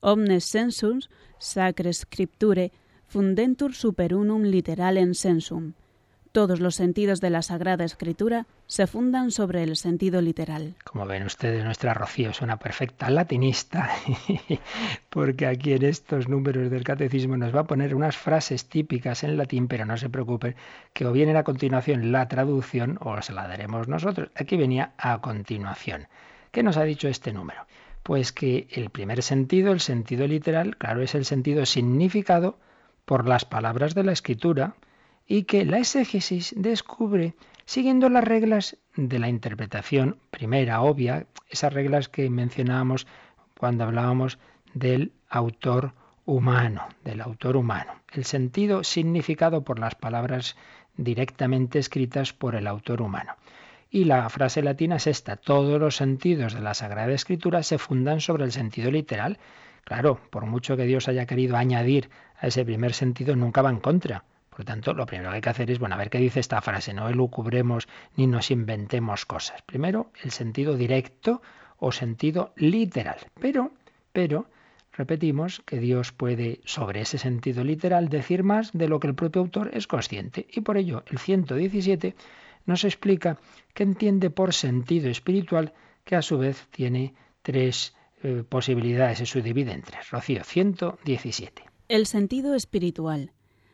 Omnes sensus sacre scripture fundentur super unum literalem sensum. Todos los sentidos de la Sagrada Escritura se fundan sobre el sentido literal. Como ven ustedes, nuestra Rocío es una perfecta latinista, *laughs* porque aquí en estos números del catecismo nos va a poner unas frases típicas en latín, pero no se preocupen, que o viene a continuación la traducción o se la daremos nosotros. Aquí venía a continuación. ¿Qué nos ha dicho este número? Pues que el primer sentido, el sentido literal, claro, es el sentido significado por las palabras de la escritura y que la exégesis descubre siguiendo las reglas de la interpretación primera, obvia, esas reglas que mencionábamos cuando hablábamos del autor humano, del autor humano. El sentido significado por las palabras directamente escritas por el autor humano. Y la frase latina es esta, todos los sentidos de la Sagrada Escritura se fundan sobre el sentido literal. Claro, por mucho que Dios haya querido añadir a ese primer sentido, nunca va en contra. Por lo tanto, lo primero que hay que hacer es, bueno, a ver qué dice esta frase, no elucubremos ni nos inventemos cosas. Primero, el sentido directo o sentido literal. Pero, pero, repetimos que Dios puede, sobre ese sentido literal, decir más de lo que el propio autor es consciente. Y por ello, el 117 nos explica que entiende por sentido espiritual que a su vez tiene tres eh, posibilidades, se subdivide en tres. Rocío, 117. El sentido espiritual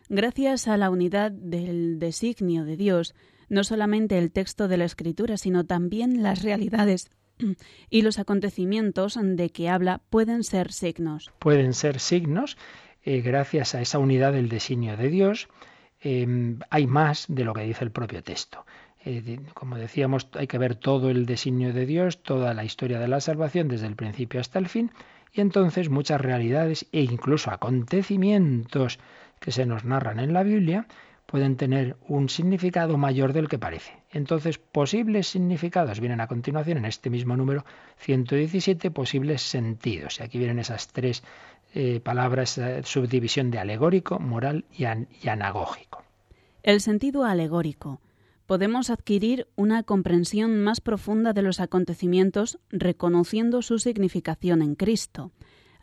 Gracias a la unidad del designio de Dios, no solamente el texto de la Escritura, sino también las realidades y los acontecimientos de que habla pueden ser signos. Pueden ser signos, eh, gracias a esa unidad del designio de Dios, em, hay más de lo que dice el propio texto. Eh, como decíamos, hay que ver todo el designio de Dios, toda la historia de la salvación desde el principio hasta el fin, y entonces muchas realidades e incluso acontecimientos que se nos narran en la Biblia pueden tener un significado mayor del que parece. Entonces, posibles significados vienen a continuación en este mismo número 117, posibles sentidos. Y aquí vienen esas tres eh, palabras, subdivisión de alegórico, moral y, y anagógico. El sentido alegórico. Podemos adquirir una comprensión más profunda de los acontecimientos reconociendo su significación en Cristo.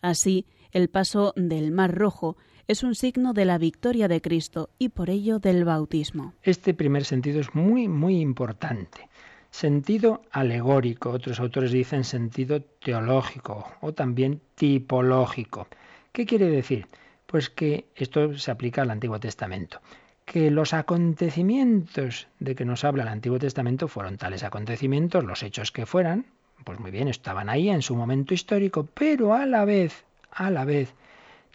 Así, el paso del Mar Rojo es un signo de la victoria de Cristo y por ello del bautismo. Este primer sentido es muy, muy importante. Sentido alegórico, otros autores dicen sentido teológico o también tipológico. ¿Qué quiere decir? Pues que esto se aplica al Antiguo Testamento, que los acontecimientos de que nos habla el Antiguo Testamento fueron tales acontecimientos, los hechos que fueran, pues muy bien, estaban ahí en su momento histórico, pero a la vez, a la vez,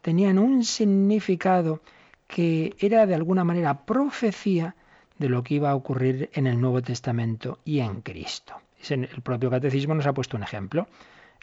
tenían un significado que era de alguna manera profecía de lo que iba a ocurrir en el Nuevo Testamento y en Cristo. El propio catecismo nos ha puesto un ejemplo.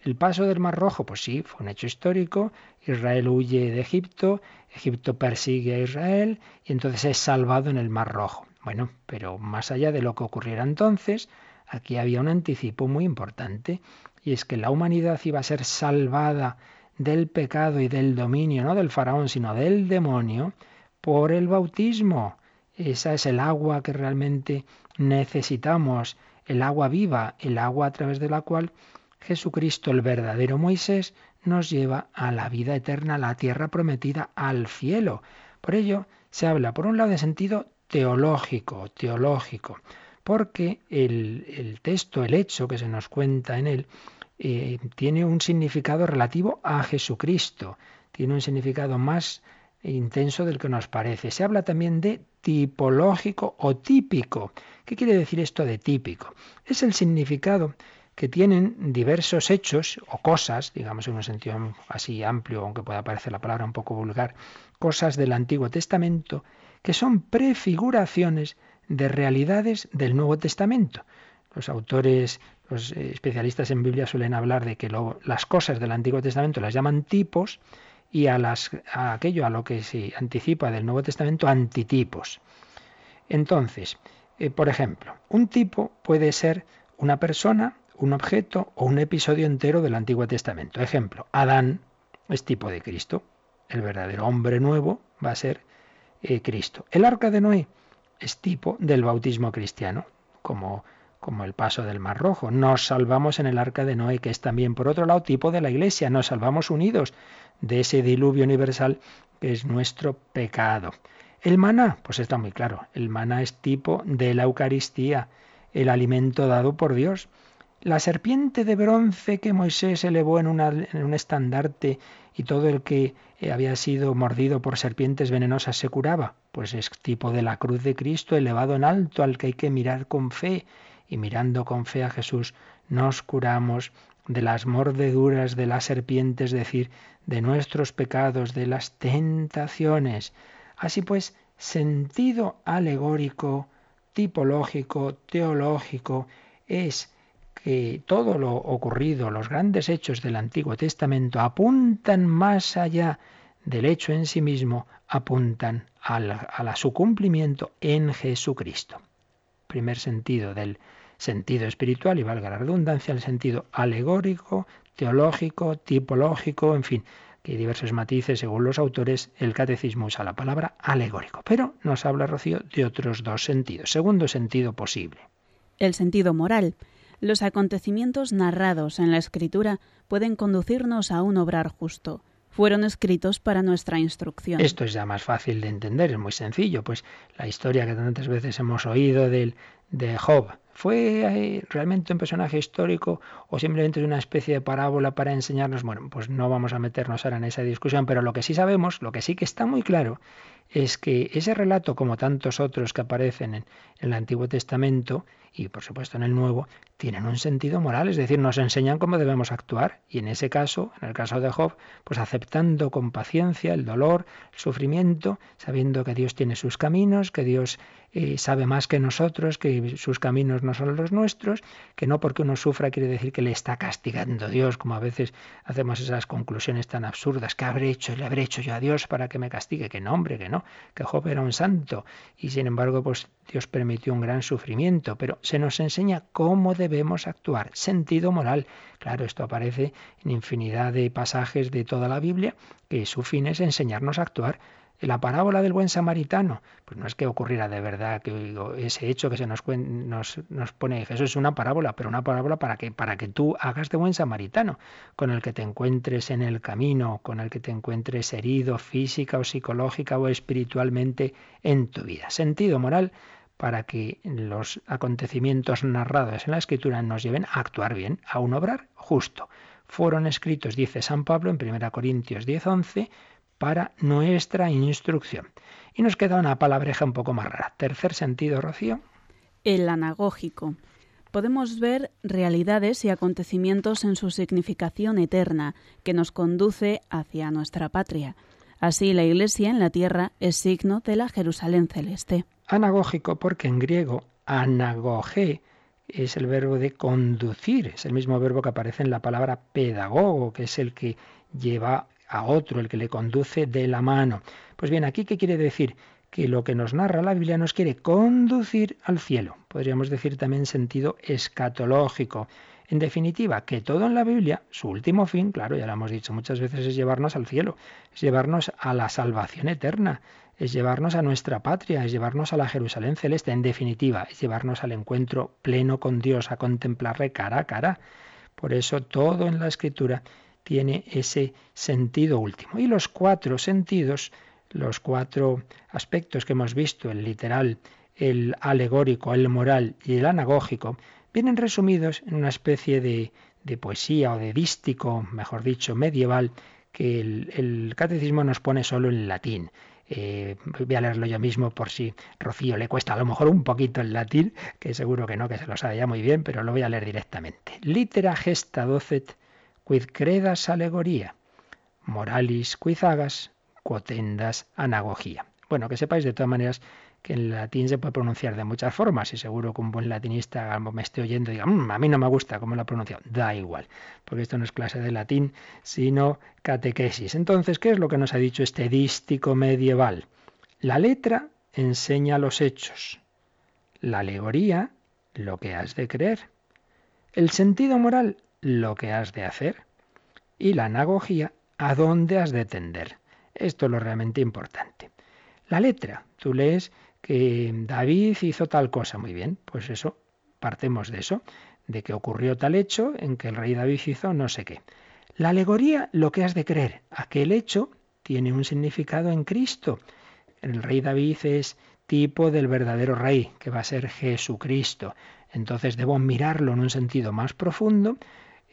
El paso del Mar Rojo, pues sí, fue un hecho histórico. Israel huye de Egipto, Egipto persigue a Israel y entonces es salvado en el Mar Rojo. Bueno, pero más allá de lo que ocurriera entonces, aquí había un anticipo muy importante y es que la humanidad iba a ser salvada del pecado y del dominio, no del faraón, sino del demonio, por el bautismo. Esa es el agua que realmente necesitamos, el agua viva, el agua a través de la cual Jesucristo, el verdadero Moisés, nos lleva a la vida eterna, a la tierra prometida, al cielo. Por ello se habla, por un lado, de sentido teológico, teológico, porque el, el texto, el hecho que se nos cuenta en él, eh, tiene un significado relativo a Jesucristo, tiene un significado más intenso del que nos parece. Se habla también de tipológico o típico. ¿Qué quiere decir esto de típico? Es el significado que tienen diversos hechos o cosas, digamos en un sentido así amplio, aunque pueda parecer la palabra un poco vulgar, cosas del Antiguo Testamento que son prefiguraciones de realidades del Nuevo Testamento. Los autores, los especialistas en Biblia suelen hablar de que las cosas del Antiguo Testamento las llaman tipos y a aquello a lo que se anticipa del Nuevo Testamento antitipos. Entonces, eh, por ejemplo, un tipo puede ser una persona, un objeto o un episodio entero del Antiguo Testamento. Ejemplo, Adán es tipo de Cristo. El verdadero hombre nuevo va a ser eh, Cristo. El arca de Noé es tipo del bautismo cristiano, como, como el paso del Mar Rojo. Nos salvamos en el arca de Noé, que es también, por otro lado, tipo de la Iglesia. Nos salvamos unidos de ese diluvio universal que es nuestro pecado. El maná, pues está muy claro, el maná es tipo de la Eucaristía, el alimento dado por Dios. La serpiente de bronce que Moisés elevó en, en un estandarte y todo el que eh, había sido mordido por serpientes venenosas se curaba, pues es tipo de la cruz de Cristo elevado en alto al que hay que mirar con fe y mirando con fe a Jesús nos curamos de las mordeduras de las serpientes, es decir, de nuestros pecados, de las tentaciones. Así pues, sentido alegórico, tipológico, teológico, es que todo lo ocurrido, los grandes hechos del Antiguo Testamento apuntan más allá del hecho en sí mismo, apuntan a su cumplimiento en Jesucristo. Primer sentido del sentido espiritual, y valga la redundancia, el sentido alegórico, teológico, tipológico, en fin, que hay diversos matices según los autores, el catecismo usa la palabra alegórico. Pero nos habla Rocío de otros dos sentidos. Segundo sentido posible. El sentido moral. Los acontecimientos narrados en la escritura pueden conducirnos a un obrar justo. Fueron escritos para nuestra instrucción. Esto es ya más fácil de entender, es muy sencillo, pues la historia que tantas veces hemos oído del, de Job, ¿Fue eh, realmente un personaje histórico o simplemente es una especie de parábola para enseñarnos? Bueno, pues no vamos a meternos ahora en esa discusión, pero lo que sí sabemos, lo que sí que está muy claro, es que ese relato, como tantos otros que aparecen en, el Antiguo Testamento y por supuesto en el Nuevo, tienen un sentido moral, es decir, nos enseñan cómo debemos actuar. Y en ese caso, en el caso de Job, pues aceptando con paciencia el dolor, el sufrimiento, sabiendo que Dios tiene sus caminos, que Dios eh, sabe más que nosotros, que sus caminos no son los nuestros, que no porque uno sufra quiere decir que le está castigando Dios, como a veces hacemos esas conclusiones tan absurdas, ¿qué habré hecho? ¿Le habré hecho yo a Dios para que me castigue? Que no, hombre, que no, que Job era un santo y sin embargo pues Dios permitió un gran sufrimiento, pero se nos enseña cómo debemos actuar, sentido moral. Claro, esto aparece en infinidad de pasajes de toda la Biblia, que su fin es enseñarnos a actuar la parábola del buen samaritano, pues no es que ocurriera de verdad que ese hecho que se nos, nos, nos pone Jesús es una parábola, pero una parábola para que, para que tú hagas de buen samaritano, con el que te encuentres en el camino, con el que te encuentres herido física o psicológica o espiritualmente en tu vida. Sentido moral para que los acontecimientos narrados en la escritura nos lleven a actuar bien, a un obrar justo. Fueron escritos, dice San Pablo en 1 Corintios 10:11, para nuestra instrucción. Y nos queda una palabreja un poco más rara. Tercer sentido, Rocío. El anagógico. Podemos ver realidades y acontecimientos en su significación eterna, que nos conduce hacia nuestra patria. Así la Iglesia en la tierra es signo de la Jerusalén celeste. Anagógico porque en griego anagogé es el verbo de conducir, es el mismo verbo que aparece en la palabra pedagogo, que es el que lleva a otro, el que le conduce de la mano. Pues bien, aquí qué quiere decir? Que lo que nos narra la Biblia nos quiere conducir al cielo. Podríamos decir también en sentido escatológico. En definitiva, que todo en la Biblia, su último fin, claro, ya lo hemos dicho muchas veces, es llevarnos al cielo, es llevarnos a la salvación eterna, es llevarnos a nuestra patria, es llevarnos a la Jerusalén celeste, en definitiva, es llevarnos al encuentro pleno con Dios, a contemplarle cara a cara. Por eso todo en la Escritura tiene ese sentido último. Y los cuatro sentidos, los cuatro aspectos que hemos visto, el literal, el alegórico, el moral y el anagógico, vienen resumidos en una especie de, de poesía o de dístico, mejor dicho, medieval, que el, catecismo nos pone solo en latín. eh, voy a leerlo yo mismo por si Rocío le cuesta a lo mejor un poquito el latín, que seguro que no, que se lo sabe ya muy bien, pero lo voy a leer directamente. Litera gesta docet quid credas alegoría, moralis quizagas, quotendas anagogía. Bueno, que sepáis de todas maneras que en latín se puede pronunciar de muchas formas y seguro que un buen latinista me esté oyendo y diga, mm, a mí no me gusta cómo lo ha pronunciado. Da igual, porque esto no es clase de latín, sino catequesis. Entonces, ¿qué es lo que nos ha dicho este dístico medieval? La letra enseña los hechos, la alegoría lo que has de creer, el sentido moral lo que has de hacer y la anagogía a dónde has de tender. Esto es lo realmente importante. La letra, tú lees que David hizo tal cosa. Muy bien, pues eso, partemos de eso, de que ocurrió tal hecho en que el rey David hizo no sé qué. La alegoría, lo que has de creer, aquel hecho tiene un significado en Cristo. El rey David es tipo del verdadero rey, que va a ser Jesucristo. Entonces debo mirarlo en un sentido más profundo,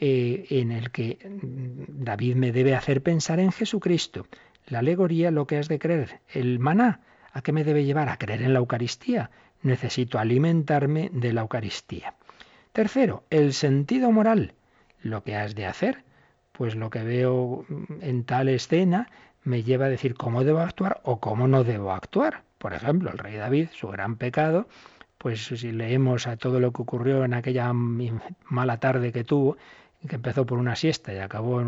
eh, en el que David me debe hacer pensar en Jesucristo. La alegoría, lo que has de creer, el maná, ¿A qué me debe llevar? A creer en la Eucaristía. Necesito alimentarme de la Eucaristía. Tercero, el sentido moral. Lo que has de hacer. Pues lo que veo en tal escena me lleva a decir cómo debo actuar o cómo no debo actuar. Por ejemplo, el rey David, su gran pecado, pues si leemos a todo lo que ocurrió en aquella mala tarde que tuvo, que empezó por una siesta y acabó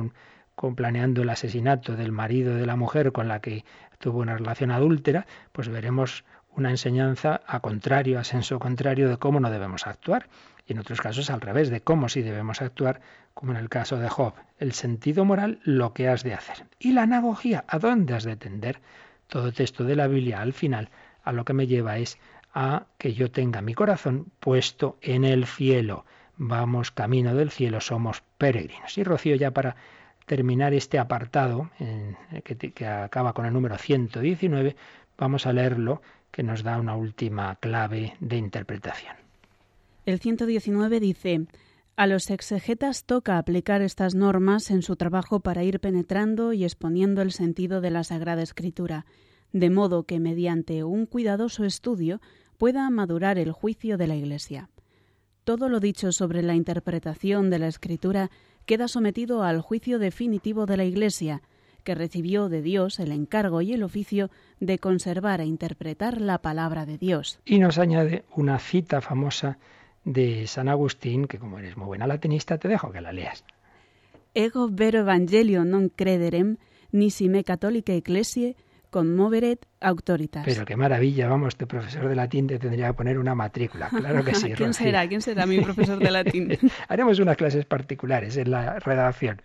con planeando el asesinato del marido de la mujer con la que tuvo una relación adúltera, pues veremos una enseñanza a contrario, a senso contrario de cómo no debemos actuar. Y en otros casos al revés, de cómo sí debemos actuar, como en el caso de Job. El sentido moral, lo que has de hacer. Y la anagogía, ¿a dónde has de tender? Todo texto de la Biblia al final a lo que me lleva es a que yo tenga mi corazón puesto en el cielo. Vamos camino del cielo, somos peregrinos. Y Rocío ya para terminar este apartado, que, acaba con el número 119, vamos a leerlo, que nos da una última clave de interpretación. El 119 dice, a los exegetas toca aplicar estas normas en su trabajo para ir penetrando y exponiendo el sentido de la Sagrada Escritura, de modo que mediante un cuidadoso estudio pueda madurar el juicio de la Iglesia. Todo lo dicho sobre la interpretación de la Escritura queda sometido al juicio definitivo de la Iglesia, que recibió de Dios el encargo y el oficio de conservar e interpretar la palabra de Dios. Y nos añade una cita famosa de San Agustín, que como eres muy buena latinista, te dejo que la leas. Ego vero evangelio non crederem, nisi me catholica ecclesiae conmoveret autoritas. Pero qué maravilla, vamos, este profesor de latín te tendría que poner una matrícula, claro que sí. *laughs* ¿Quién será? ¿Quién será mi profesor de latín? *laughs* Haremos unas clases particulares en la redacción,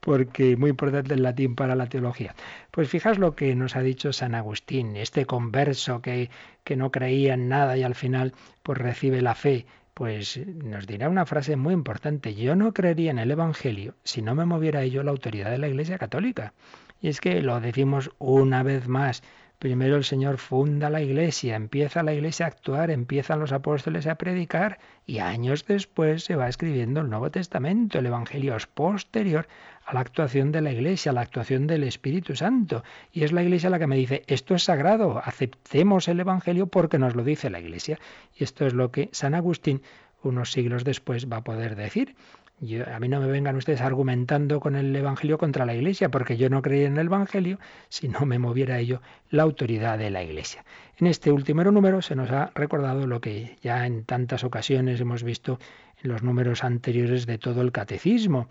porque muy importante el latín para la teología. Pues fijaos lo que nos ha dicho San Agustín, este converso que, que no creía en nada y al final pues recibe la fe pues nos dirá una frase muy importante. Yo no creería en el Evangelio si no me moviera ello la autoridad de la Iglesia Católica. Y es que lo decimos una vez más. Primero el Señor funda la iglesia, empieza la iglesia a actuar, empiezan los apóstoles a predicar y años después se va escribiendo el Nuevo Testamento. El Evangelio es posterior a la actuación de la iglesia, a la actuación del Espíritu Santo. Y es la iglesia la que me dice, esto es sagrado, aceptemos el Evangelio porque nos lo dice la iglesia. Y esto es lo que San Agustín unos siglos después va a poder decir a mí no me vengan ustedes argumentando con el Evangelio contra la Iglesia, porque yo no creía en el Evangelio si no me moviera ello la autoridad de la Iglesia. En este último número se nos ha recordado lo que ya en tantas ocasiones hemos visto en los números anteriores de todo el catecismo,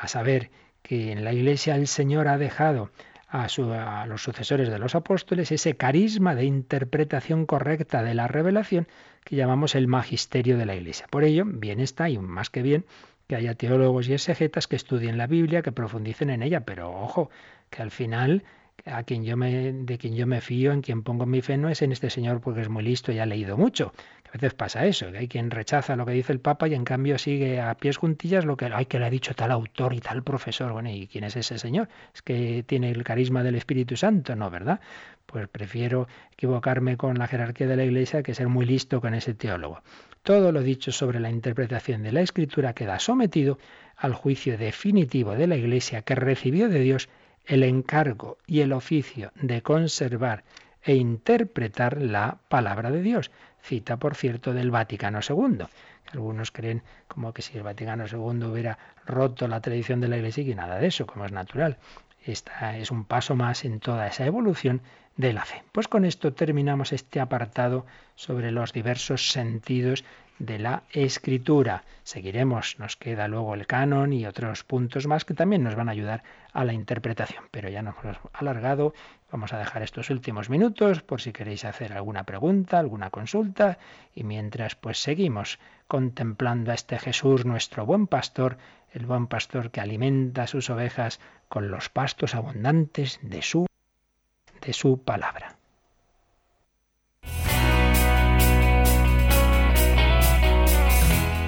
a saber que en la Iglesia el Señor ha dejado a, a, los sucesores de los apóstoles ese carisma de interpretación correcta de la revelación que llamamos el magisterio de la Iglesia. Por ello, bien está, y más que bien, que haya teólogos y exegetas que estudien la Biblia, que profundicen en ella, pero ojo, que al final a quien yo me, de quien yo me fío, en quien pongo mi fe, no es en este señor porque es muy listo y ha leído mucho. a veces pasa eso, que hay quien rechaza lo que dice el Papa y en cambio sigue a pies juntillas lo que, ay, que le ha dicho tal autor y tal profesor. Bueno, ¿y quién es ese señor? Es que tiene el carisma del Espíritu Santo, ¿no? ¿Verdad? Pues prefiero equivocarme con la jerarquía de la Iglesia que ser muy listo con ese teólogo. Todo lo dicho sobre la interpretación de la Escritura queda sometido al juicio definitivo de la Iglesia que recibió de Dios el encargo y el oficio de conservar e interpretar la palabra de Dios. Cita, por cierto, del Vaticano II. Algunos creen como que si el Vaticano II hubiera roto la tradición de la Iglesia y nada de eso, como es natural. Esta es un paso más en toda esa evolución de la fe. Pues con esto terminamos este apartado sobre los diversos sentidos de la escritura. Seguiremos, nos queda luego el canon y otros puntos más que también nos van a ayudar a la interpretación. Pero ya nos hemos alargado, vamos a dejar estos últimos minutos por si queréis hacer alguna pregunta, alguna consulta y mientras pues seguimos contemplando a este Jesús, nuestro buen pastor, el buen pastor que alimenta a sus ovejas con los pastos abundantes de su de su palabra.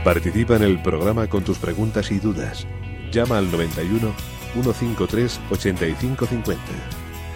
Participa en el programa con tus preguntas y dudas. Llama al 91 153 8550.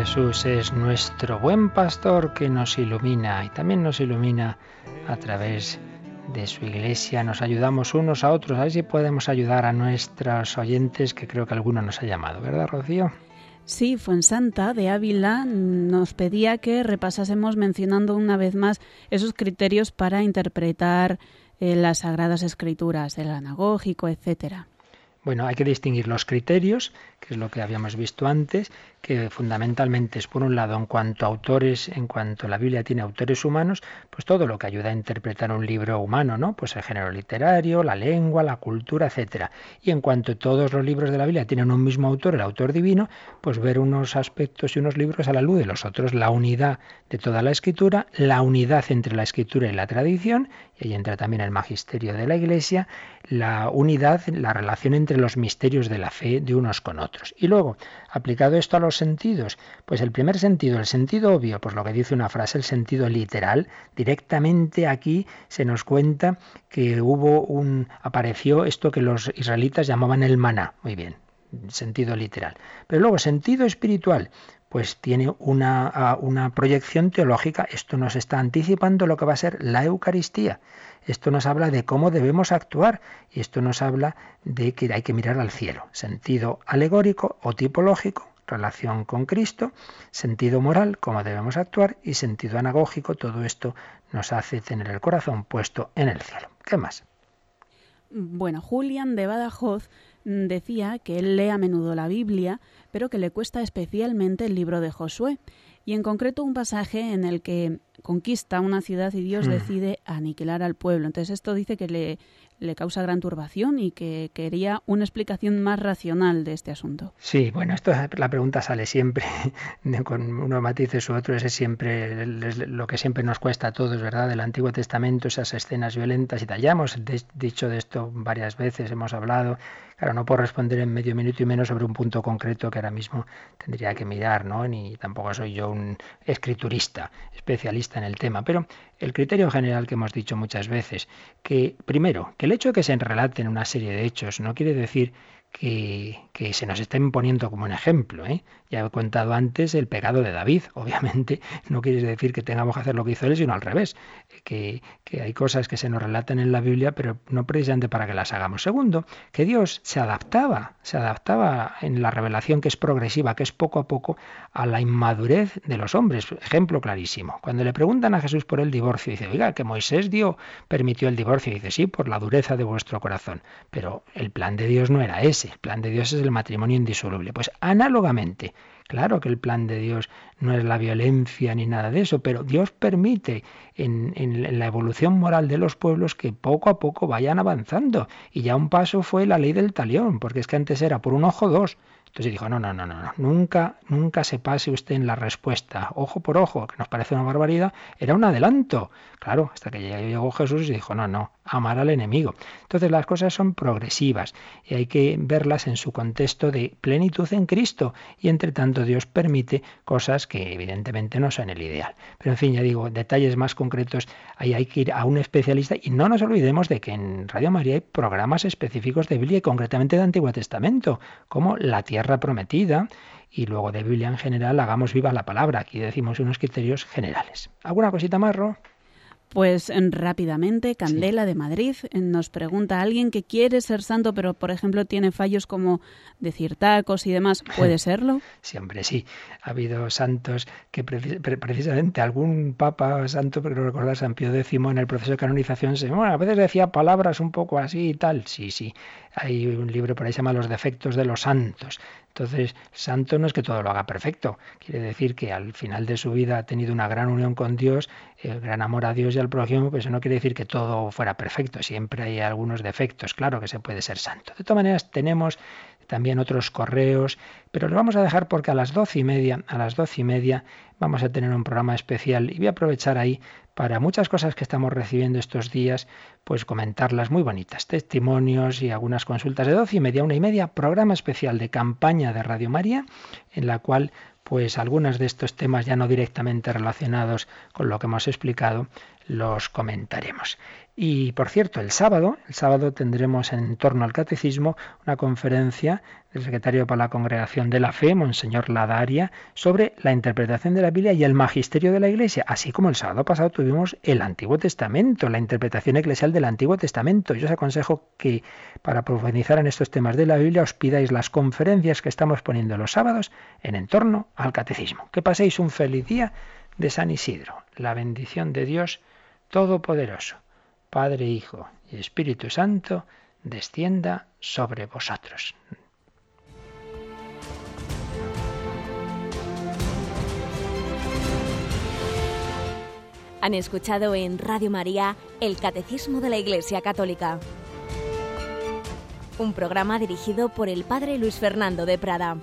Jesús es nuestro buen pastor que nos ilumina y también nos ilumina a través de su iglesia. Nos ayudamos unos a otros. A ver si podemos ayudar a nuestros oyentes, que creo que alguno nos ha llamado, ¿verdad, Rocío? Sí, Fuensanta de Ávila nos pedía que repasásemos mencionando una vez más esos criterios para interpretar eh, las Sagradas Escrituras, el anagógico, etcétera. Bueno, hay que distinguir los criterios, que es lo que habíamos visto antes, que fundamentalmente es, por un lado, en cuanto a autores, en cuanto la Biblia tiene autores humanos, pues todo lo que ayuda a interpretar un libro humano, ¿no? Pues el género literario, la lengua, la cultura, etcétera. Y en cuanto todos los libros de la Biblia tienen un mismo autor, el autor divino, pues ver unos aspectos y unos libros a la luz de los otros, la unidad de toda la escritura, la unidad entre la escritura y la tradición, y ahí entra también el magisterio de la Iglesia, la unidad, la relación entre los misterios de la fe de unos con otros. Y luego, aplicado esto a los sentidos, pues el primer sentido, el sentido obvio, pues lo que dice una frase, el sentido literal, directamente aquí se nos cuenta que hubo un apareció esto que los israelitas llamaban el maná. Muy bien, sentido literal. Pero luego, sentido espiritual, pues tiene una, una, proyección teológica. Esto nos está anticipando lo que va a ser la Eucaristía. Esto nos habla de cómo debemos actuar y esto nos habla de que hay que mirar al cielo. Sentido alegórico o tipológico, relación con Cristo, sentido moral, cómo debemos actuar y sentido anagógico, todo esto nos hace tener el corazón puesto en el cielo. ¿Qué más? Bueno, Julian de Badajoz decía que él lee a menudo la Biblia, pero que le cuesta especialmente el libro de Josué, y en concreto un pasaje en el que conquista una ciudad y Dios hmm. decide aniquilar al pueblo. Entonces esto dice que le, le causa gran turbación y que quería una explicación más racional de este asunto. Sí, bueno, esto la pregunta sale siempre *laughs* con unos matices u otros, es siempre lo que siempre nos cuesta a todos, ¿verdad? Del Antiguo Testamento, esas escenas violentas y tal. Ya hemos dicho de esto varias veces, hemos hablado Claro, no puedo responder en medio minuto y menos sobre un punto concreto que ahora mismo tendría que mirar, ¿no? Ni tampoco soy yo un escriturista, especialista en el tema. Pero el criterio general que hemos dicho muchas veces, que primero, que el hecho de que se relaten una serie de hechos no quiere decir que, se nos estén poniendo como un ejemplo. ¿eh? Ya he contado antes el pecado de David. *laughs* Obviamente no quiere decir que tengamos que hacer lo que hizo él, sino al revés. Que, hay cosas que se nos relatan en la Biblia, pero no precisamente para que las hagamos. Segundo, que Dios se adaptaba, se adaptaba en la revelación que es progresiva, que es poco a poco, a la inmadurez de los hombres. Ejemplo clarísimo. Cuando le preguntan a Jesús por el divorcio, dice, oiga, que Moisés dio, permitió el divorcio. dice, sí, por la dureza de vuestro corazón. Pero el plan de Dios no era ese el plan de Dios es el matrimonio indisoluble. Pues análogamente, claro que el plan de Dios no es la violencia ni nada de eso, pero Dios permite en, en, la evolución moral de los pueblos que poco a poco vayan avanzando. Y ya un paso fue la ley del talión, porque es que antes era por un ojo dos. Entonces dijo, no, no, no, no, nunca, nunca se pase usted en la respuesta, ojo por ojo, que nos parece una barbaridad, era un adelanto. Claro, hasta que llegó Jesús y dijo, no, no, amar al enemigo. Entonces las cosas son progresivas y hay que verlas en su contexto de plenitud en Cristo y entre tanto Dios permite cosas que evidentemente no son el ideal. Pero en fin, ya digo, detalles más concretos, ahí hay que ir a un especialista y no nos olvidemos de que en Radio María hay programas específicos de Biblia y concretamente de Antiguo Testamento, como la tierra prometida y luego de Biblia en general hagamos viva la palabra. Aquí decimos unos criterios generales. ¿Alguna cosita más, Ro? Pues rápidamente, Candela de Madrid nos pregunta, alguien que quiere ser santo, pero por ejemplo tiene fallos como decir tacos y demás, ¿puede serlo? Sí, hombre, sí. Ha habido santos que precisamente algún papa santo, pero recordar San Pío X en el proceso de canonización, se, bueno, a veces decía palabras un poco así y tal. Sí, sí. Hay un libro por ahí que se llama Los defectos de los santos. Entonces, santo no es que todo lo haga perfecto. Quiere decir que al final de su vida ha tenido una gran unión con Dios, el gran amor a Dios y al prójimo, pues eso no quiere decir que todo fuera perfecto. Siempre hay algunos defectos. Claro que se puede ser santo. De todas maneras, tenemos también otros correos, pero lo vamos a dejar porque a las doce y media, a las doce y media vamos a tener un programa especial y voy a aprovechar ahí para muchas cosas que estamos recibiendo estos días, pues comentarlas muy bonitas, testimonios y algunas consultas de doce y media, una y media, programa especial de campaña de Radio María, en la cual pues algunos de estos temas ya no directamente relacionados con lo que hemos explicado, los comentaremos. Y por cierto, el sábado, el sábado tendremos en torno al catecismo una conferencia del secretario para la Congregación de la Fe, Monseñor Ladaria, sobre la interpretación de la Biblia y el magisterio de la Iglesia, así como el sábado pasado tuvimos el Antiguo Testamento, la interpretación eclesial del Antiguo Testamento. Yo os aconsejo que para profundizar en estos temas de la Biblia os pidáis las conferencias que estamos poniendo los sábados en entorno al catecismo. Que paséis un feliz día de San Isidro. La bendición de Dios Todopoderoso Padre, Hijo y Espíritu Santo, descienda sobre vosotros. Han escuchado en Radio María el Catecismo de la Iglesia Católica, un programa dirigido por el Padre Luis Fernando de Prada.